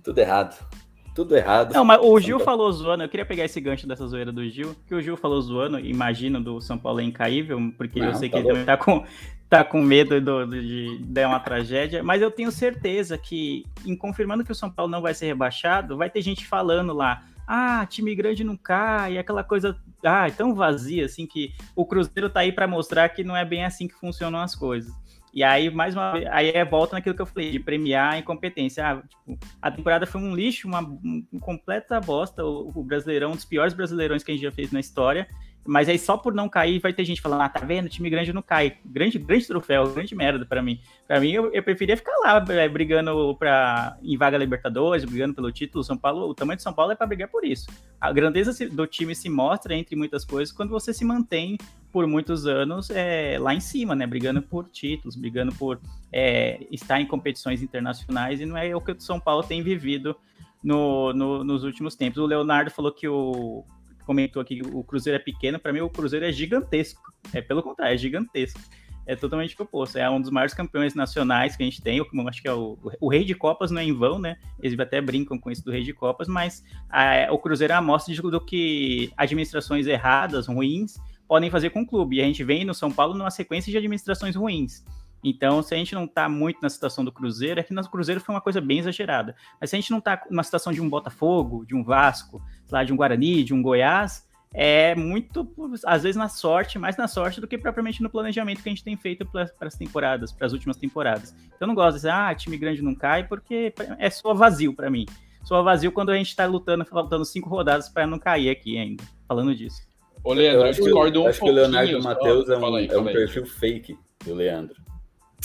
Tudo errado. Tudo errado. Não, mas o Gil São falou zoando, eu queria pegar esse gancho dessa zoeira do Gil, que o Gil falou zoando, imagino, do São Paulo é incaível, porque eu Não, sei que tá ele também tá com, tá com medo do- do- de dar uma tragédia, mas eu tenho certeza que, em confirmando que o São Paulo não vai ser rebaixado, vai ter gente falando lá, ah, time grande não cai, aquela coisa, ah, tão vazia, assim, que o Cruzeiro tá aí para mostrar que não é bem assim que funcionam as coisas. E aí, mais uma vez, aí é volta naquilo que eu falei, de premiar a incompetência. Ah, tipo, a temporada foi um lixo, uma, um- um completa bosta. O, o Brasileirão, um dos piores brasileirões que a gente já fez na história. Mas aí só por não cair vai ter gente falando, ah, tá vendo? Time grande não cai. Grande, grande troféu, grande merda pra mim. Pra mim, eu, eu preferia ficar lá eh, brigando pra, em vaga Libertadores, brigando pelo título. São Paulo, o tamanho de São Paulo é pra brigar por isso. A grandeza do time se mostra, entre muitas coisas, quando você se mantém por muitos anos é, lá em cima, né? Brigando por títulos, brigando por é, estar em competições internacionais, e não é o que o São Paulo tem vivido no, no- nos últimos tempos. O Leonardo falou que o. comentou aqui que o Cruzeiro é pequeno, para mim o Cruzeiro é gigantesco. É pelo contrário, é gigantesco. É totalmente oposto. É um dos maiores campeões nacionais que a gente tem. Eu acho que é o, o Rei de Copas, não é em vão, né? Eles até brincam com isso do Rei de Copas, mas ah, o Cruzeiro é a amostra de- do que administrações erradas, ruins, podem fazer com o clube. E a gente vem no São Paulo numa sequência de administrações ruins. Então, se a gente não tá muito na situação do Cruzeiro, é que no Cruzeiro foi uma coisa bem exagerada. Mas se a gente não tá numa situação de um Botafogo, de um Vasco, lá, de um Guarani, de um Goiás, é muito, às vezes, na sorte, mais na sorte do que propriamente no planejamento que a gente tem feito para as temporadas, para as últimas temporadas. Então, eu não gosto de dizer, ah, time grande não cai, porque é só vazio para mim. Só vazio quando a gente tá lutando, faltando cinco rodadas para não cair aqui ainda, falando disso. Ô, Leandro, eu, acho que, discordo um acho que o. Leonardo. Matheus é um, aí, é um perfil fake do Leandro.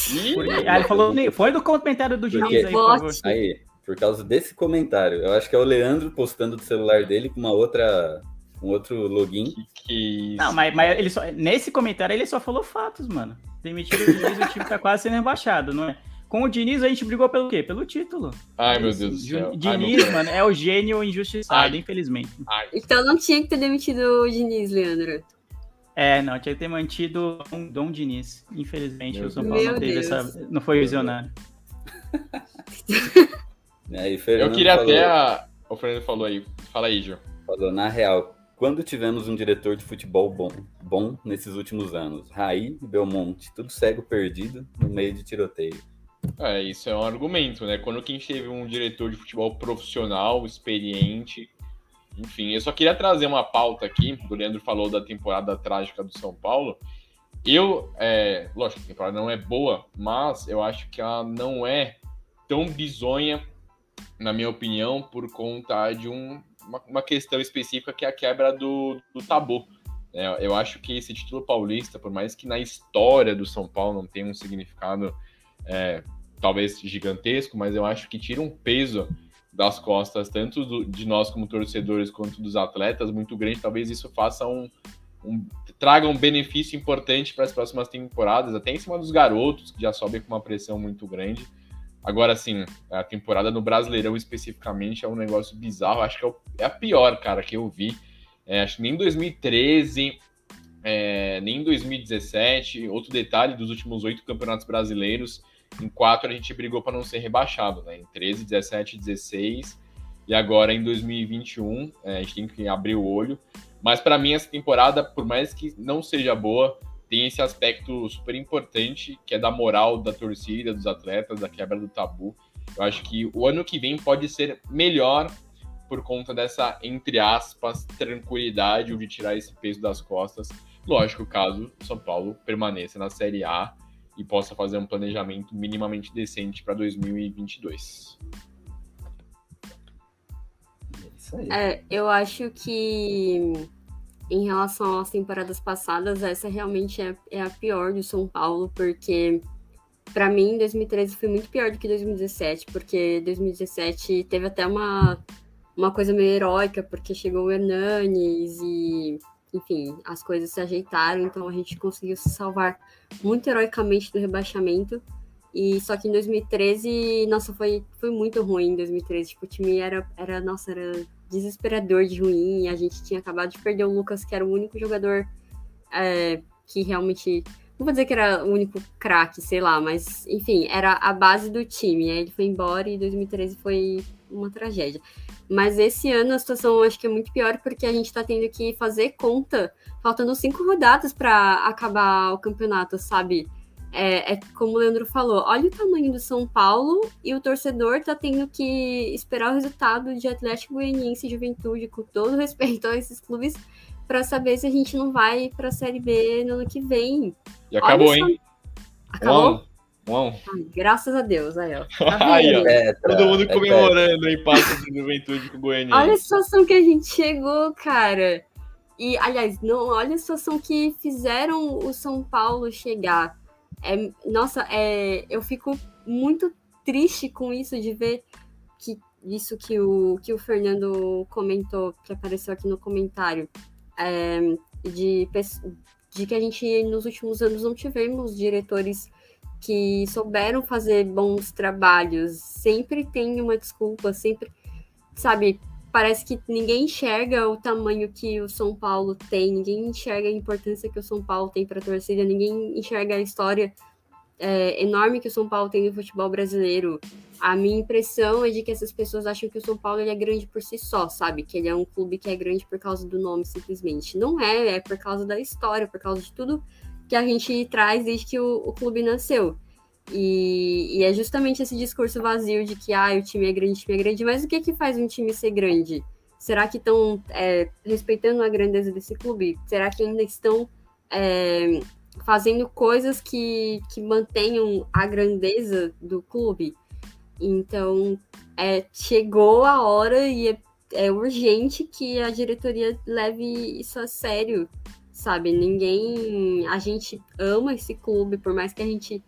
Ih, Porque- ah, ele falou, foi do comentário do Diniz aí, por favor. Aí, por causa desse comentário, eu acho que é o Leandro postando do celular dele com uma outra, um outro login. que Não, mas, mas ele só, nesse comentário ele só falou fatos, mano. Demitiram o Diniz, o time tá quase sendo rebaixado, não é? Com o Diniz a gente brigou pelo quê? Pelo título. Ai, meu Deus do céu. Ai, Diniz, Deus. mano, é o gênio injustiçado, Ai. infelizmente. Ai, Então não tinha que ter demitido o Diniz, Leandro. É, não, tinha que ter mantido Dom, Dom Diniz. Infelizmente, Meu o São Paulo Deus. não teve Meu essa. Não foi visionário. Né? E eu queria falou, até. A... O Fernando falou aí. Fala aí, Gil. falou, na real, quando tivemos um diretor de futebol bom, bom nesses últimos anos? Raí e Belmonte, tudo cego perdido no meio de tiroteio. É, isso é um argumento, né? Quando que a gente teve um diretor de futebol profissional, experiente. Enfim, eu só queria trazer uma pauta aqui. O Leandro falou da temporada trágica do São Paulo. Eu, é, lógico, a temporada não é boa, mas eu acho que ela não é tão bizonha, na minha opinião, por conta de um- uma, uma questão específica que é a quebra do, do tabu. É, eu acho que esse título paulista, por mais que na história do São Paulo não tenha um significado é, talvez gigantesco, mas eu acho que tira um peso das costas, tanto do- de nós como torcedores, quanto dos atletas, muito grande. Talvez isso faça um, um- traga um benefício importante para as próximas temporadas, até em cima dos garotos, que já sobem com uma pressão muito grande. Agora, sim, a temporada no Brasileirão especificamente é um negócio bizarro. Acho que é, é a pior, cara, que eu vi. É, acho que nem em 2013, é, nem em 2017. Outro detalhe dos últimos oito campeonatos brasileiros, em quatro a gente brigou para não ser rebaixado, né? Em 13, 17, 16 e agora em 2021 é, a gente tem que abrir o olho. Mas para mim essa temporada, por mais que não seja boa, tem esse aspecto super importante que é da moral da torcida, dos atletas, da quebra do tabu. Eu acho que o ano que vem pode ser melhor por conta dessa, entre aspas, tranquilidade ou de tirar esse peso das costas. Lógico, caso o São Paulo permaneça na Série A e possa fazer um planejamento minimamente decente para 2022. É isso aí. É, eu acho que em relação às temporadas passadas, essa realmente é, é a pior do São Paulo, porque pra mim 2013 foi muito pior do que 2017, porque 2017 teve até uma, uma coisa meio heróica, porque chegou o Hernanes e enfim, as coisas se ajeitaram, então a gente conseguiu se salvar muito heroicamente do rebaixamento. E só que em 2013, nossa, foi, foi muito ruim em 2013. Tipo, o time era, era, nossa, era desesperador de ruim. A gente tinha acabado de perder o Lucas, que era o único jogador é, que realmente. Não vou dizer que era o único craque, sei lá, mas enfim, era a base do time. Aí ele foi embora e 2013 foi uma tragédia. Mas esse ano a situação acho que é muito pior porque a gente tá tendo que fazer conta, faltando cinco rodadas para acabar o campeonato, sabe? É, é, como o Leandro falou, olha o tamanho do São Paulo e o torcedor tá tendo que esperar o resultado de Atlético Goianiense e Juventude, com todo respeito a esses clubes, para saber se a gente não vai para a Série B no ano que vem. E acabou, hein? Acabou? Bom. Ai, graças a Deus, aí, ó. Tá aí, ó. É, tá, Todo mundo é, comemorando o empate de Juventude com o Goianiense. Olha a situação que a gente chegou, cara. E, aliás, não, olha a situação que fizeram o São Paulo chegar. É, nossa, é, eu fico muito triste com isso de ver que isso que o, que o Fernando comentou, que apareceu aqui no comentário, é, de, de que a gente nos últimos anos não tivemos diretores que souberam fazer bons trabalhos. Sempre tem uma desculpa, sempre, sabe? Parece que ninguém enxerga o tamanho que o São Paulo tem, ninguém enxerga a importância que o São Paulo tem para a torcida, ninguém enxerga a história é, enorme que o São Paulo tem no futebol brasileiro. A minha impressão é de que essas pessoas acham que o São Paulo ele é grande por si só, sabe? Que ele é um clube que é grande por causa do nome, simplesmente. Não é, é por causa da história, por causa de tudo que a gente traz desde que o, o clube nasceu. E, e, é justamente esse discurso vazio de que ah, o time é grande, o time é grande, mas o que, que faz um time ser grande? Será que estão é, respeitando a grandeza desse clube? Será que ainda estão é, fazendo coisas que, que mantenham a grandeza do clube? Então, é, chegou a hora e é, é urgente que a diretoria leve isso a sério sabe? Ninguém. A gente ama esse clube, por mais que a gente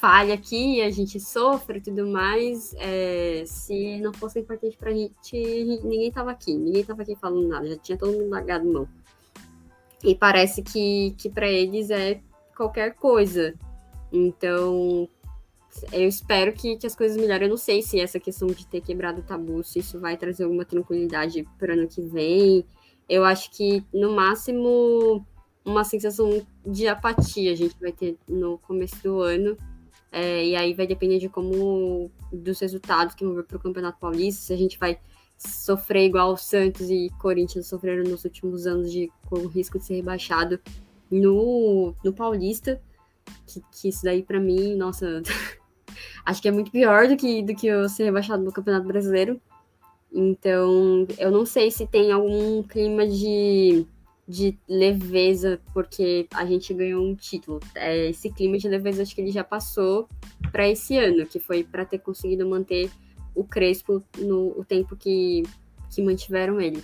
falhe aqui, a gente sofra e tudo mais. É, se não fosse importante pra gente, ninguém tava aqui. Ninguém tava aqui falando nada, já tinha todo mundo largado mão. E parece que, que para eles é qualquer coisa. Então, eu espero que, que as coisas melhorem. Eu não sei se essa questão de ter quebrado o tabu, se isso vai trazer alguma tranquilidade para ano que vem eu acho que no máximo uma sensação de apatia a gente vai ter no começo do ano. É, e aí vai depender de como dos resultados que vão vir para o Campeonato Paulista, se a gente vai sofrer igual o Santos e Corinthians sofreram nos últimos anos de, com o risco de ser rebaixado no, no Paulista. Que, que isso daí, para mim, nossa, acho que é muito pior do que, do que eu ser rebaixado no Campeonato Brasileiro. Então, eu não sei se tem algum clima de, de leveza, porque a gente ganhou um título. É, esse clima de leveza acho que ele já passou para esse ano, que foi para ter conseguido manter o Crespo no o tempo que, que mantiveram ele.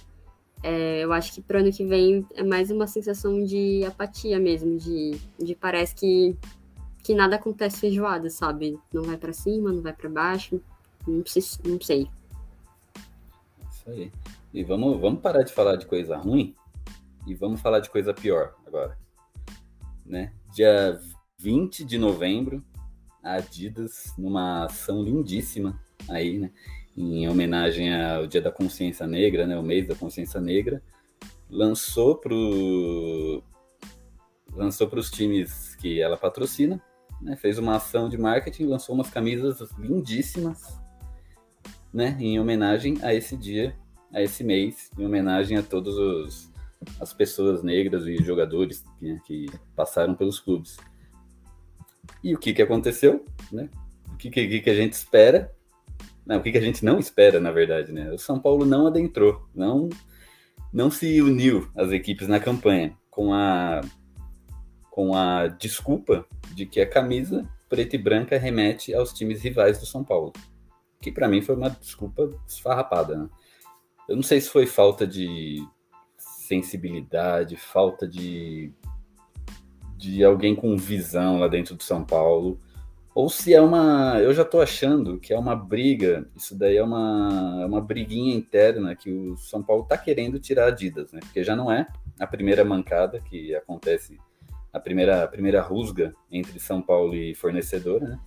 É, eu acho que para ano que vem é mais uma sensação de apatia mesmo, de, de parece que, que nada acontece feijoada, sabe? Não vai para cima, não vai para baixo, não sei, não sei. Isso aí. E vamos, vamos parar de falar de coisa ruim e vamos falar de coisa pior agora. Né? Dia 20 de novembro, a Adidas, numa ação lindíssima aí, né? Em homenagem ao Dia da Consciência Negra, né? O mês da Consciência Negra, lançou para lançou para os times que ela patrocina, né? Fez uma ação de marketing, lançou umas camisas lindíssimas né, em homenagem a esse dia, a esse mês, em homenagem a todas as pessoas negras e jogadores né, que passaram pelos clubes. E o que, que aconteceu? Né? O que, que, que a gente espera? Não, o que, que a gente não espera, na verdade, né? O São Paulo não adentrou, não, não se uniu às equipes na campanha com a, com a desculpa de que a camisa preta e branca remete aos times rivais do São Paulo que para mim foi uma desculpa esfarrapada. Né? Eu não sei se foi falta de sensibilidade, falta de, de alguém com visão lá dentro do São Paulo, ou se é uma. Eu já estou achando que é uma briga, isso daí é uma, é uma briguinha interna que o São Paulo está querendo tirar a Adidas, né? Porque já não é a primeira mancada que acontece, a primeira, a primeira rusga entre São Paulo e fornecedora, né?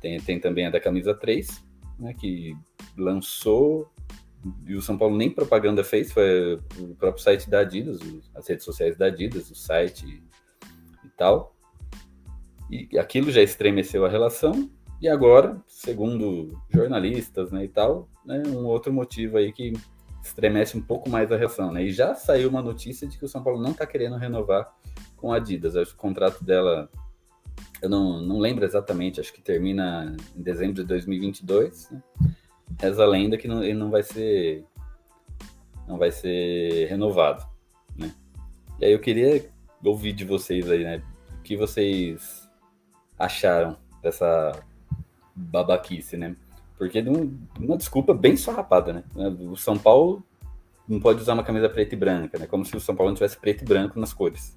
Tem, tem também a da camisa 3, né, que lançou e o São Paulo nem propaganda fez, foi o próprio site da Adidas, as redes sociais da Adidas, o site e tal. E aquilo já estremeceu a relação. E agora, segundo jornalistas né, e tal, né, um outro motivo aí que estremece um pouco mais a relação. Né? E já saiu uma notícia de que o São Paulo não está querendo renovar com a Adidas. Acho que o contrato dela, eu não, não lembro exatamente, acho que termina em dezembro de 2022. Né? Reza a lenda que não, ele não vai ser não vai ser renovado, né? E aí eu queria ouvir de vocês aí, né? O que vocês acharam dessa babaquice, né? Porque uma desculpa bem rapada, né? O São Paulo não pode usar uma camisa preta e branca, né? Como se o São Paulo não tivesse preto e branco nas cores.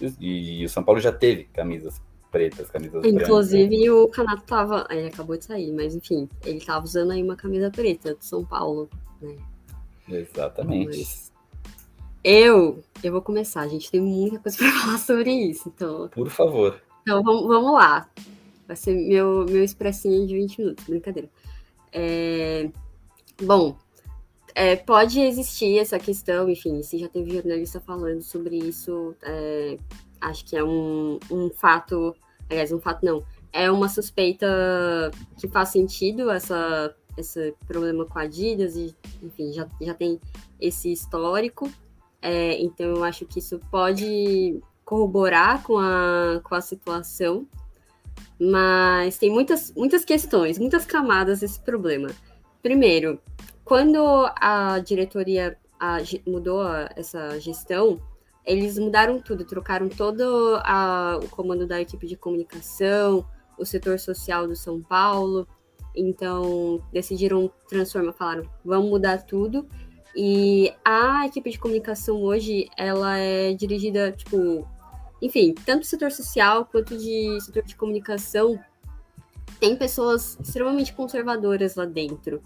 E, e o São Paulo já teve camisas pretas, camisas Inclusive brancas. o Canato tava. Ele acabou de sair, mas enfim, ele tava usando aí uma camisa preta do São Paulo, né? Exatamente. Mas... Eu, eu vou começar, a gente tem muita coisa para falar sobre isso, então. Por favor. Então vamos, vamos lá. Vai ser meu, meu expressinho de 20 minutos, brincadeira. É... Bom, é, pode existir essa questão, enfim, se já teve jornalista falando sobre isso, é, acho que é um, um fato, aliás, um fato não, é uma suspeita que faz sentido essa, esse problema com a Adidas, e, enfim, já, já tem esse histórico, é, então eu acho que isso pode corroborar com a, com a situação, mas tem muitas, muitas questões, muitas camadas desse problema. Primeiro, quando a diretoria a, mudou a, essa gestão, eles mudaram tudo, trocaram todo a, o comando da equipe de comunicação, o setor social do São Paulo. Então, decidiram transformar, falaram, vamos mudar tudo. E a equipe de comunicação hoje, ela é dirigida, tipo, enfim, tanto setor social quanto de setor de comunicação, tem pessoas extremamente conservadoras lá dentro.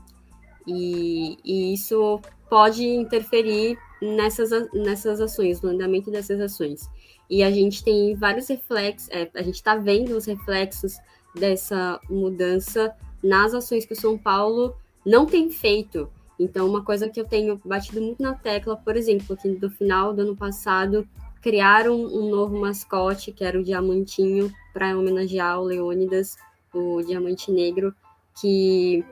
E, e isso pode interferir nessas, nessas ações, no andamento dessas ações. E a gente tem vários reflexos, é, a gente está vendo os reflexos dessa mudança nas ações que o São Paulo não tem feito. Então, uma coisa que eu tenho batido muito na tecla, por exemplo, que no final do ano passado criaram um novo mascote, que era o Diamantinho, para homenagear o Leônidas, o Diamante Negro, que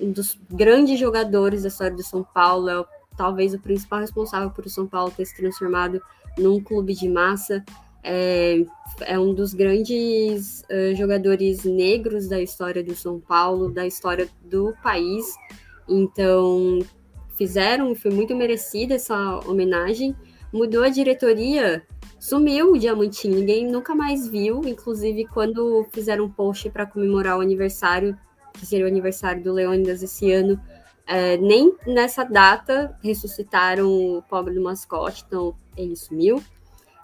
um dos grandes jogadores da história do São Paulo, é talvez o principal responsável por o São Paulo ter se transformado num clube de massa. É, é um dos grandes uh, jogadores negros da história do São Paulo, da história do país. Então, fizeram, foi muito merecida essa homenagem. Mudou a diretoria, sumiu o Diamantinho, ninguém nunca mais viu. Inclusive, quando fizeram um post para comemorar o aniversário que seria o aniversário do Leônidas esse ano, é, nem nessa data ressuscitaram o pobre do mascote, então ele sumiu.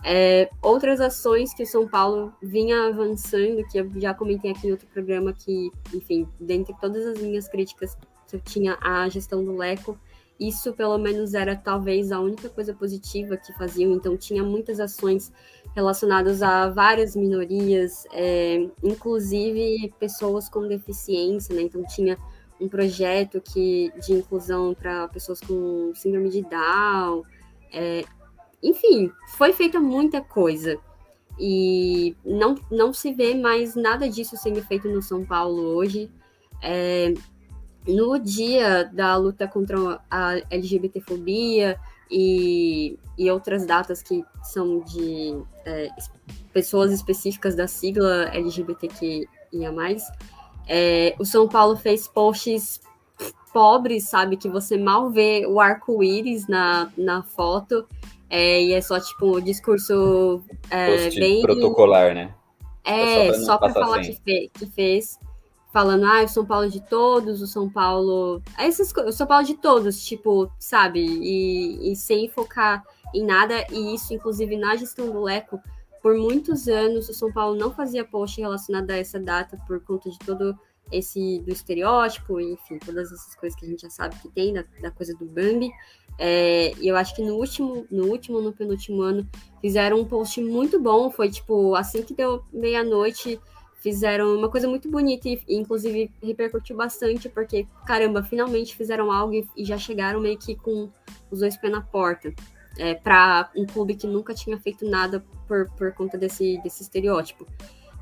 É, outras ações que o São Paulo vinha avançando, que eu já comentei aqui em outro programa, que, enfim, dentre todas as minhas críticas que eu tinha à gestão do Leco, isso pelo menos era talvez a única coisa positiva que faziam, então tinha muitas ações relacionadas a várias minorias, é, inclusive pessoas com deficiência, né? Então tinha um projeto que, de inclusão para pessoas com síndrome de Down. É, enfim, foi feita muita coisa. E não, não se vê mais nada disso sendo feito no São Paulo hoje. É, no dia da luta contra a LGBTfobia, e, e outras datas que são de é, pessoas específicas da sigla LGBTQIA+. É, o São Paulo fez posts pobres, sabe? Que você mal vê o arco-íris na, na foto. É, e é só, tipo, um discurso é, bem... protocolar, né? É, só para falar que, fe que fez falando, ah, o São Paulo de todos, o São Paulo. Essas o São Paulo de todos, tipo, sabe? E, e sem focar em nada. E isso, inclusive, na gestão do Leco, por muitos anos, o São Paulo não fazia post relacionado a essa data por conta de todo esse do estereótipo, enfim, todas essas coisas que a gente já sabe que tem, da, da coisa do Bambi. É, e eu acho que no último, no último, no penúltimo ano, fizeram um post muito bom. Foi tipo, assim que deu meia-noite, fizeram uma coisa muito bonita e, inclusive, repercutiu bastante, porque, caramba, finalmente fizeram algo e, e já chegaram meio que com os dois pés na porta. É, para um clube que nunca tinha feito nada por, por conta desse, desse estereótipo.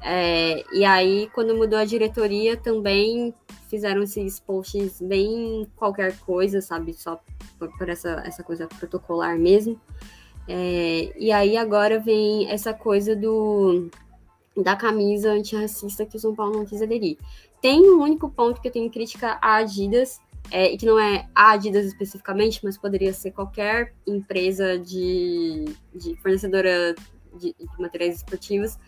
É, e aí, quando mudou a diretoria, também fizeram esses posts bem qualquer coisa, sabe? Só por, por essa, essa coisa protocolar mesmo. É, e aí agora vem essa coisa do da camisa antirracista que o São Paulo não quis aderir. Tem um único ponto que eu tenho crítica à Adidas, é, e que não é a Adidas especificamente, mas poderia ser qualquer empresa de, de fornecedora de, de materiais esportivos,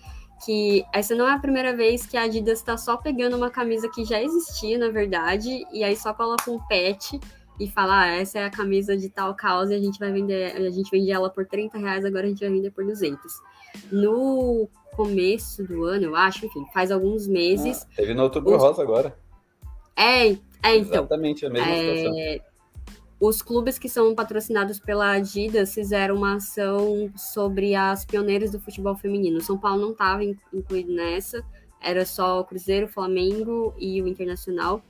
que essa não é a primeira vez que a Adidas está só pegando uma camisa que já existia, na verdade, e aí só coloca um patch e fala, ah, essa é a camisa de tal causa e a gente vai vender, a gente vende ela por 30 reais, agora a gente vai vender por 200. No começo do ano, eu acho, enfim, faz alguns meses. Ah, teve no Outubro os... Rosa agora. É, é então. Exatamente a mesma é... situação os clubes que são patrocinados pela Adidas fizeram uma ação sobre as pioneiras do futebol feminino. São Paulo não estava incluído nessa, era só o Cruzeiro, o Flamengo e o Internacional.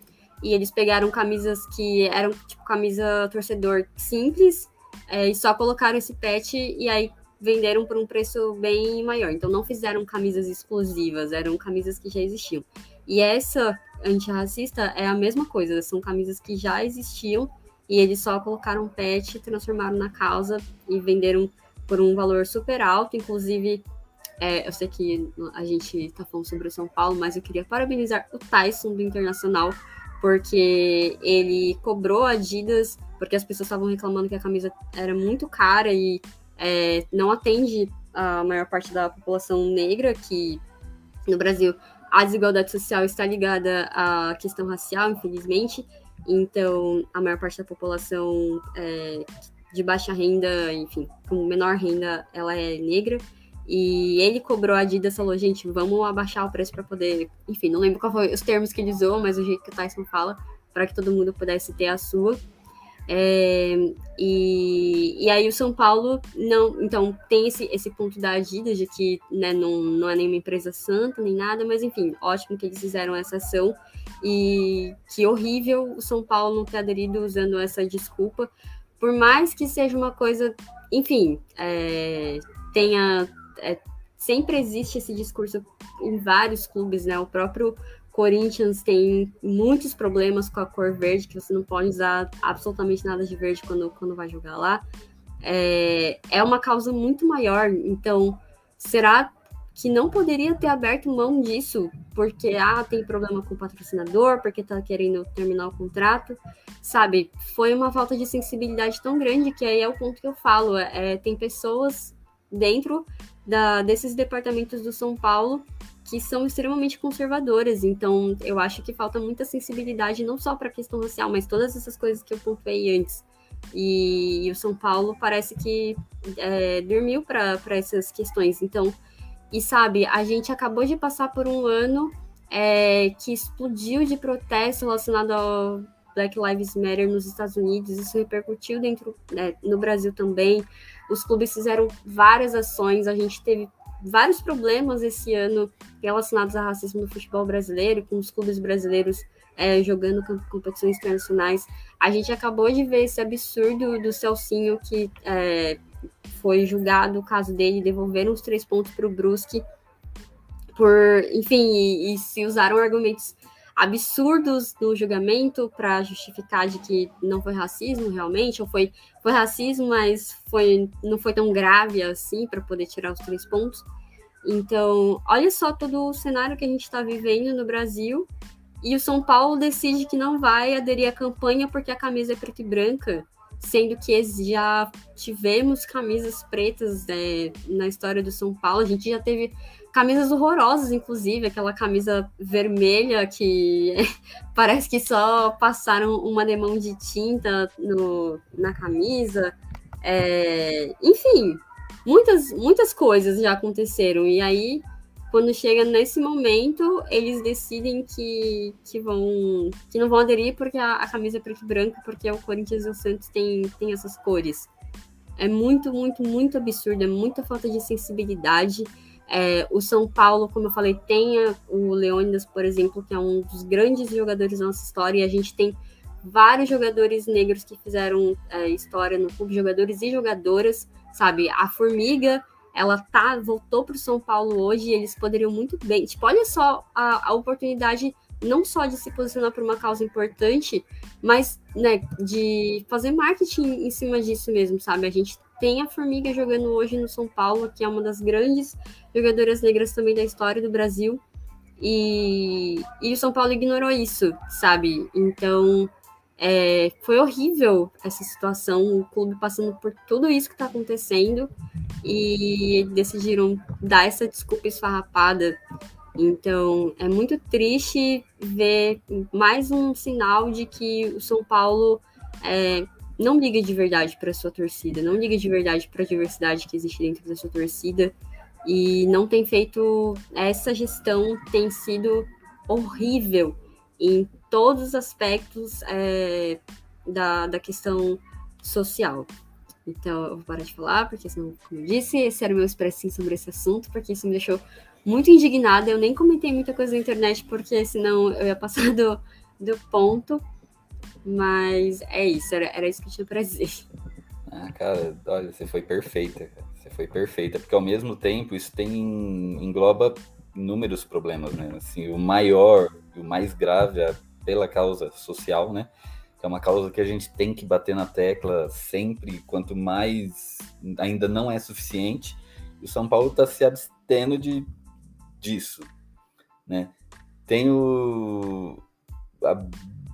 E eles pegaram camisas que eram tipo camisa torcedor simples é, e só colocaram esse pet e aí venderam por um preço bem maior. Então não fizeram camisas exclusivas, eram camisas que já existiam. E essa antirracista é a mesma coisa, são camisas que já existiam e eles só colocaram pet, transformaram na causa e venderam por um valor super alto. Inclusive, é, eu sei que a gente está falando sobre o São Paulo, mas eu queria parabenizar o Tyson do Internacional, porque ele cobrou a Adidas, porque as pessoas estavam reclamando que a camisa era muito cara e é, não atende a maior parte da população negra, que no Brasil a desigualdade social está ligada à questão racial, infelizmente. Então, a maior parte da população é, de baixa renda, enfim, com menor renda, ela é negra. E ele cobrou a Adidas, falou, gente, vamos abaixar o preço para poder... Enfim, não lembro qual foi os termos que ele usou, mas o jeito que o Tyson fala, para que todo mundo pudesse ter a sua. É, e, e aí o São Paulo não. Então tem esse, esse ponto da Adidas de que né, não, não é nenhuma empresa santa nem nada, mas enfim, ótimo que eles fizeram essa ação. E que horrível o São Paulo não ter aderido usando essa desculpa. Por mais que seja uma coisa, enfim, é, tenha. É, sempre existe esse discurso em vários clubes, né? O próprio Corinthians tem muitos problemas com a cor verde, que você não pode usar absolutamente nada de verde quando, quando vai jogar lá. É, é uma causa muito maior, então será que não poderia ter aberto mão disso, porque ah, tem problema com o patrocinador, porque tá querendo terminar o contrato, sabe? Foi uma falta de sensibilidade tão grande que aí é o ponto que eu falo. É, tem pessoas dentro da, desses departamentos do São Paulo que são extremamente conservadoras. Então, eu acho que falta muita sensibilidade, não só para a questão racial, mas todas essas coisas que eu pontuei antes. E, e o São Paulo parece que é, dormiu para essas questões. Então, e sabe, a gente acabou de passar por um ano é, que explodiu de protesto relacionado ao Black Lives Matter nos Estados Unidos, isso repercutiu dentro né, no Brasil também. Os clubes fizeram várias ações, a gente teve vários problemas esse ano relacionados ao racismo no futebol brasileiro, com os clubes brasileiros é, jogando competições internacionais. A gente acabou de ver esse absurdo do Celcinho que é, foi julgado o caso dele, devolveram os três pontos para o Brusque, por, enfim, e, e, se usaram argumentos absurdos no julgamento para justificar de que não foi racismo realmente, ou foi, foi racismo, mas foi, não foi tão grave assim para poder tirar os três pontos. Então, olha só todo o cenário que a gente está vivendo no Brasil. E o São Paulo decide que não vai aderir à campanha porque a camisa é preta e branca sendo que já tivemos camisas pretas é, na história do São Paulo. A gente já teve camisas horrorosas, inclusive, aquela camisa vermelha que parece que só passaram uma demão de tinta no, na camisa. É, enfim, muitas, muitas coisas já aconteceram. E aí quando chega nesse momento, eles decidem que, que vão que não vão aderir porque a, a camisa é preto e branco, porque o Corinthians e o Santos tem, tem essas cores. É muito, muito, muito absurdo, é muita falta de sensibilidade. É, o São Paulo, como eu falei, tem o Leônidas, por exemplo, que é um dos grandes jogadores da nossa história, e a gente tem vários jogadores negros que fizeram é, história no clube, jogadores e jogadoras, sabe? A Formiga, ela tá voltou para o São Paulo hoje, e eles poderiam muito bem. Tipo, olha só a, a oportunidade não só de se posicionar por uma causa importante, mas né, de fazer marketing em cima disso mesmo, sabe? A gente tem a Formiga jogando hoje no São Paulo, que é uma das grandes jogadoras negras também da história do Brasil. E, e o São Paulo ignorou isso, sabe? Então, é, foi horrível essa situação, o clube passando por tudo isso que está acontecendo e decidiram dar essa desculpa esfarrapada. Então, é muito triste ver mais um sinal de que o São Paulo é, não liga de verdade para sua torcida, não liga de verdade para a diversidade que existe dentro da sua torcida e não tem feito essa gestão tem sido horrível em todos os aspectos é, da, da questão social. Então, eu vou parar de falar, porque, senão, como eu disse, esse era o meu expressinho sobre esse assunto, porque isso me deixou muito indignada. Eu nem comentei muita coisa na internet, porque senão eu ia passar do, do ponto. Mas é isso, era, era isso que eu tinha pra dizer. Ah, cara, olha, você foi perfeita, cara. Você foi perfeita, porque ao mesmo tempo isso tem engloba inúmeros problemas, né? Assim, o maior e o mais grave é pela causa social, né? É uma causa que a gente tem que bater na tecla sempre, quanto mais ainda não é suficiente. E o São Paulo está se abstendo de disso, né? Tem o a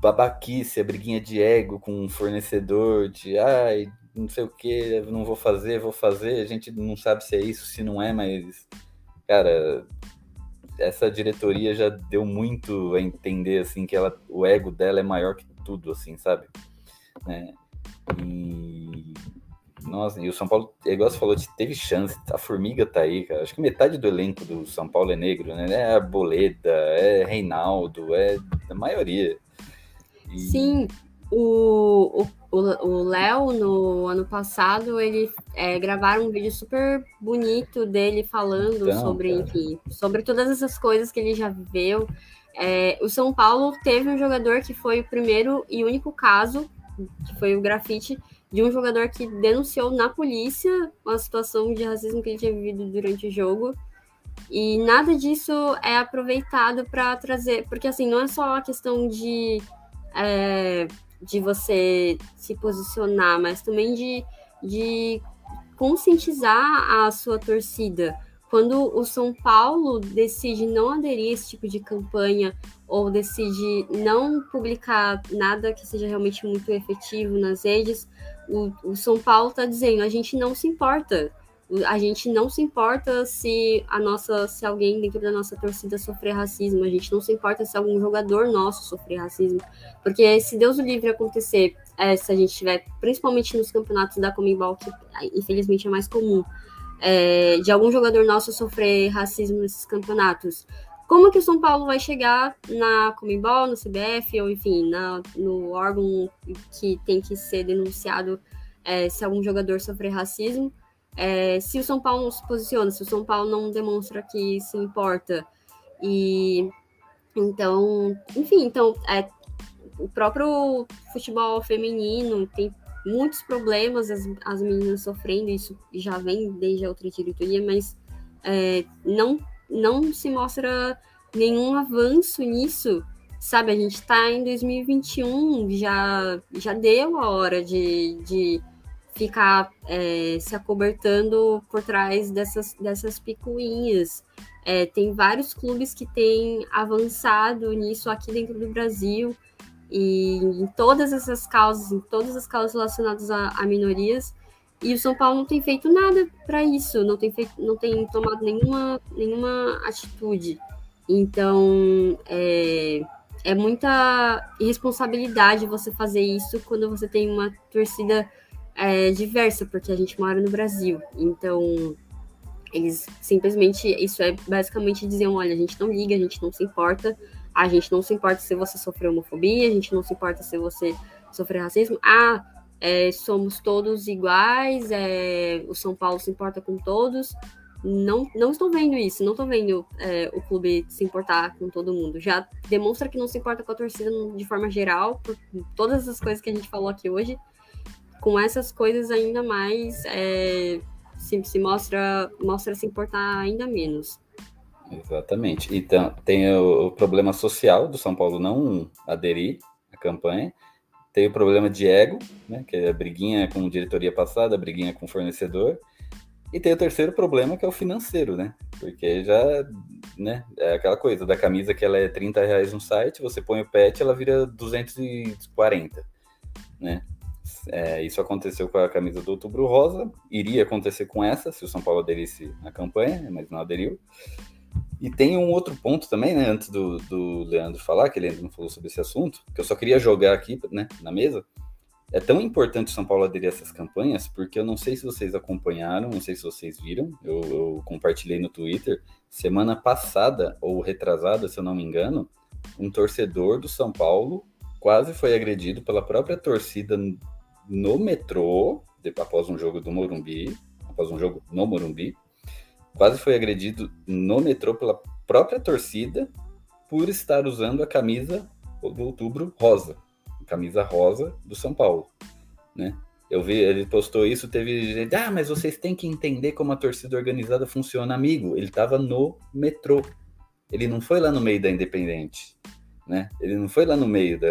babaquice, a briguinha de ego com um fornecedor, de ai, não sei o que, não vou fazer, vou fazer. A gente não sabe se é isso, se não é, mas, cara, essa diretoria já deu muito a entender, assim, que ela, o ego dela é maior que tudo, assim, sabe? Né? E. Nossa, e o São Paulo, é igual você falou, teve chance, a Formiga tá aí, cara. Acho que metade do elenco do São Paulo é negro, né? É a Boleda, é Reinaldo, é a maioria. E... Sim, o, o Léo, no ano passado, ele é, gravaram um vídeo super bonito dele falando então, sobre, enfim, sobre todas essas coisas que ele já viveu. É, o São Paulo teve um jogador que foi o primeiro e único caso, que foi o grafite, de um jogador que denunciou na polícia uma situação de racismo que ele tinha vivido durante o jogo. E nada disso é aproveitado para trazer, porque assim, não é só a questão de é, de você se posicionar, mas também de, de conscientizar a sua torcida. Quando o São Paulo decide não aderir a esse tipo de campanha ou decide não publicar nada que seja realmente muito efetivo nas redes, o, o São Paulo está dizendo a gente não se importa. A gente não se importa se a nossa se alguém dentro da nossa torcida sofrer racismo, a gente não se importa se algum jogador nosso sofrer racismo, porque se Deus o livre acontecer, é, se a gente tiver, principalmente nos campeonatos da Comembol, que infelizmente é mais comum, é, de algum jogador nosso sofrer racismo nesses campeonatos, como que o São Paulo vai chegar na Comembol, no CBF, ou enfim, na, no órgão que tem que ser denunciado é, se algum jogador sofrer racismo, é, se o São Paulo não se posiciona, se o São Paulo não demonstra que se importa. E então, enfim, então é, o próprio futebol feminino tem muitos problemas, as, as meninas sofrendo, isso já vem desde a outra diretoria, mas é, não, não se mostra nenhum avanço nisso. Sabe, a gente está em 2021, já, já deu a hora de, de ficar é, se acobertando por trás dessas, dessas picuinhas. É, tem vários clubes que têm avançado nisso aqui dentro do Brasil e em todas essas causas, em todas as causas relacionadas a, a minorias. E o São Paulo não tem feito nada para isso, não tem, feito, não tem tomado nenhuma, nenhuma atitude. Então, é, é muita irresponsabilidade você fazer isso quando você tem uma torcida é, diversa, porque a gente mora no Brasil. Então, Eles simplesmente, isso é basicamente dizer, olha, a gente não liga, a gente não se importa, a gente não se importa se você sofreu homofobia, a gente não se importa se você sofreu racismo. Ah, é, somos todos iguais, é, o São Paulo se importa com todos. Não, não estou vendo isso, não estou vendo é, o clube se importar com todo mundo. Já demonstra que não se importa com a torcida de forma geral, por todas as coisas que a gente falou aqui hoje. Com essas coisas ainda mais é, se, se mostra, mostra se importar ainda menos. Exatamente. Então, tem o, o, problema social do São Paulo não aderir à campanha. Tem o problema de ego, né, que é a briguinha com diretoria passada, a briguinha com fornecedor. E tem o terceiro problema, que é o financeiro, né? Porque já, né, é aquela coisa da camisa que ela é 30 reais no site, você põe o pet, ela vira 240, né? É, isso aconteceu com a camisa do Outubro Rosa, iria acontecer com essa, se o São Paulo aderisse à campanha, mas não aderiu. E tem um outro ponto também, né, antes do, do Leandro falar, que ele ainda não falou sobre esse assunto, que eu só queria jogar aqui né, na mesa. É tão importante o São Paulo aderir a essas campanhas, porque eu não sei se vocês acompanharam, não sei se vocês viram, eu, eu compartilhei no Twitter, semana passada, ou retrasada, se eu não me engano, um torcedor do São Paulo quase foi agredido pela própria torcida no metrô, após um jogo do Morumbi, após um jogo no Morumbi, quase foi agredido no metrô pela própria torcida por estar usando a camisa do outubro rosa, camisa rosa do São Paulo, né? Eu vi, ele postou isso, teve gente, ah, mas vocês têm que entender como a torcida organizada funciona, amigo. Ele estava no metrô. Ele não foi lá no meio da Independente, né? Ele não foi lá no meio da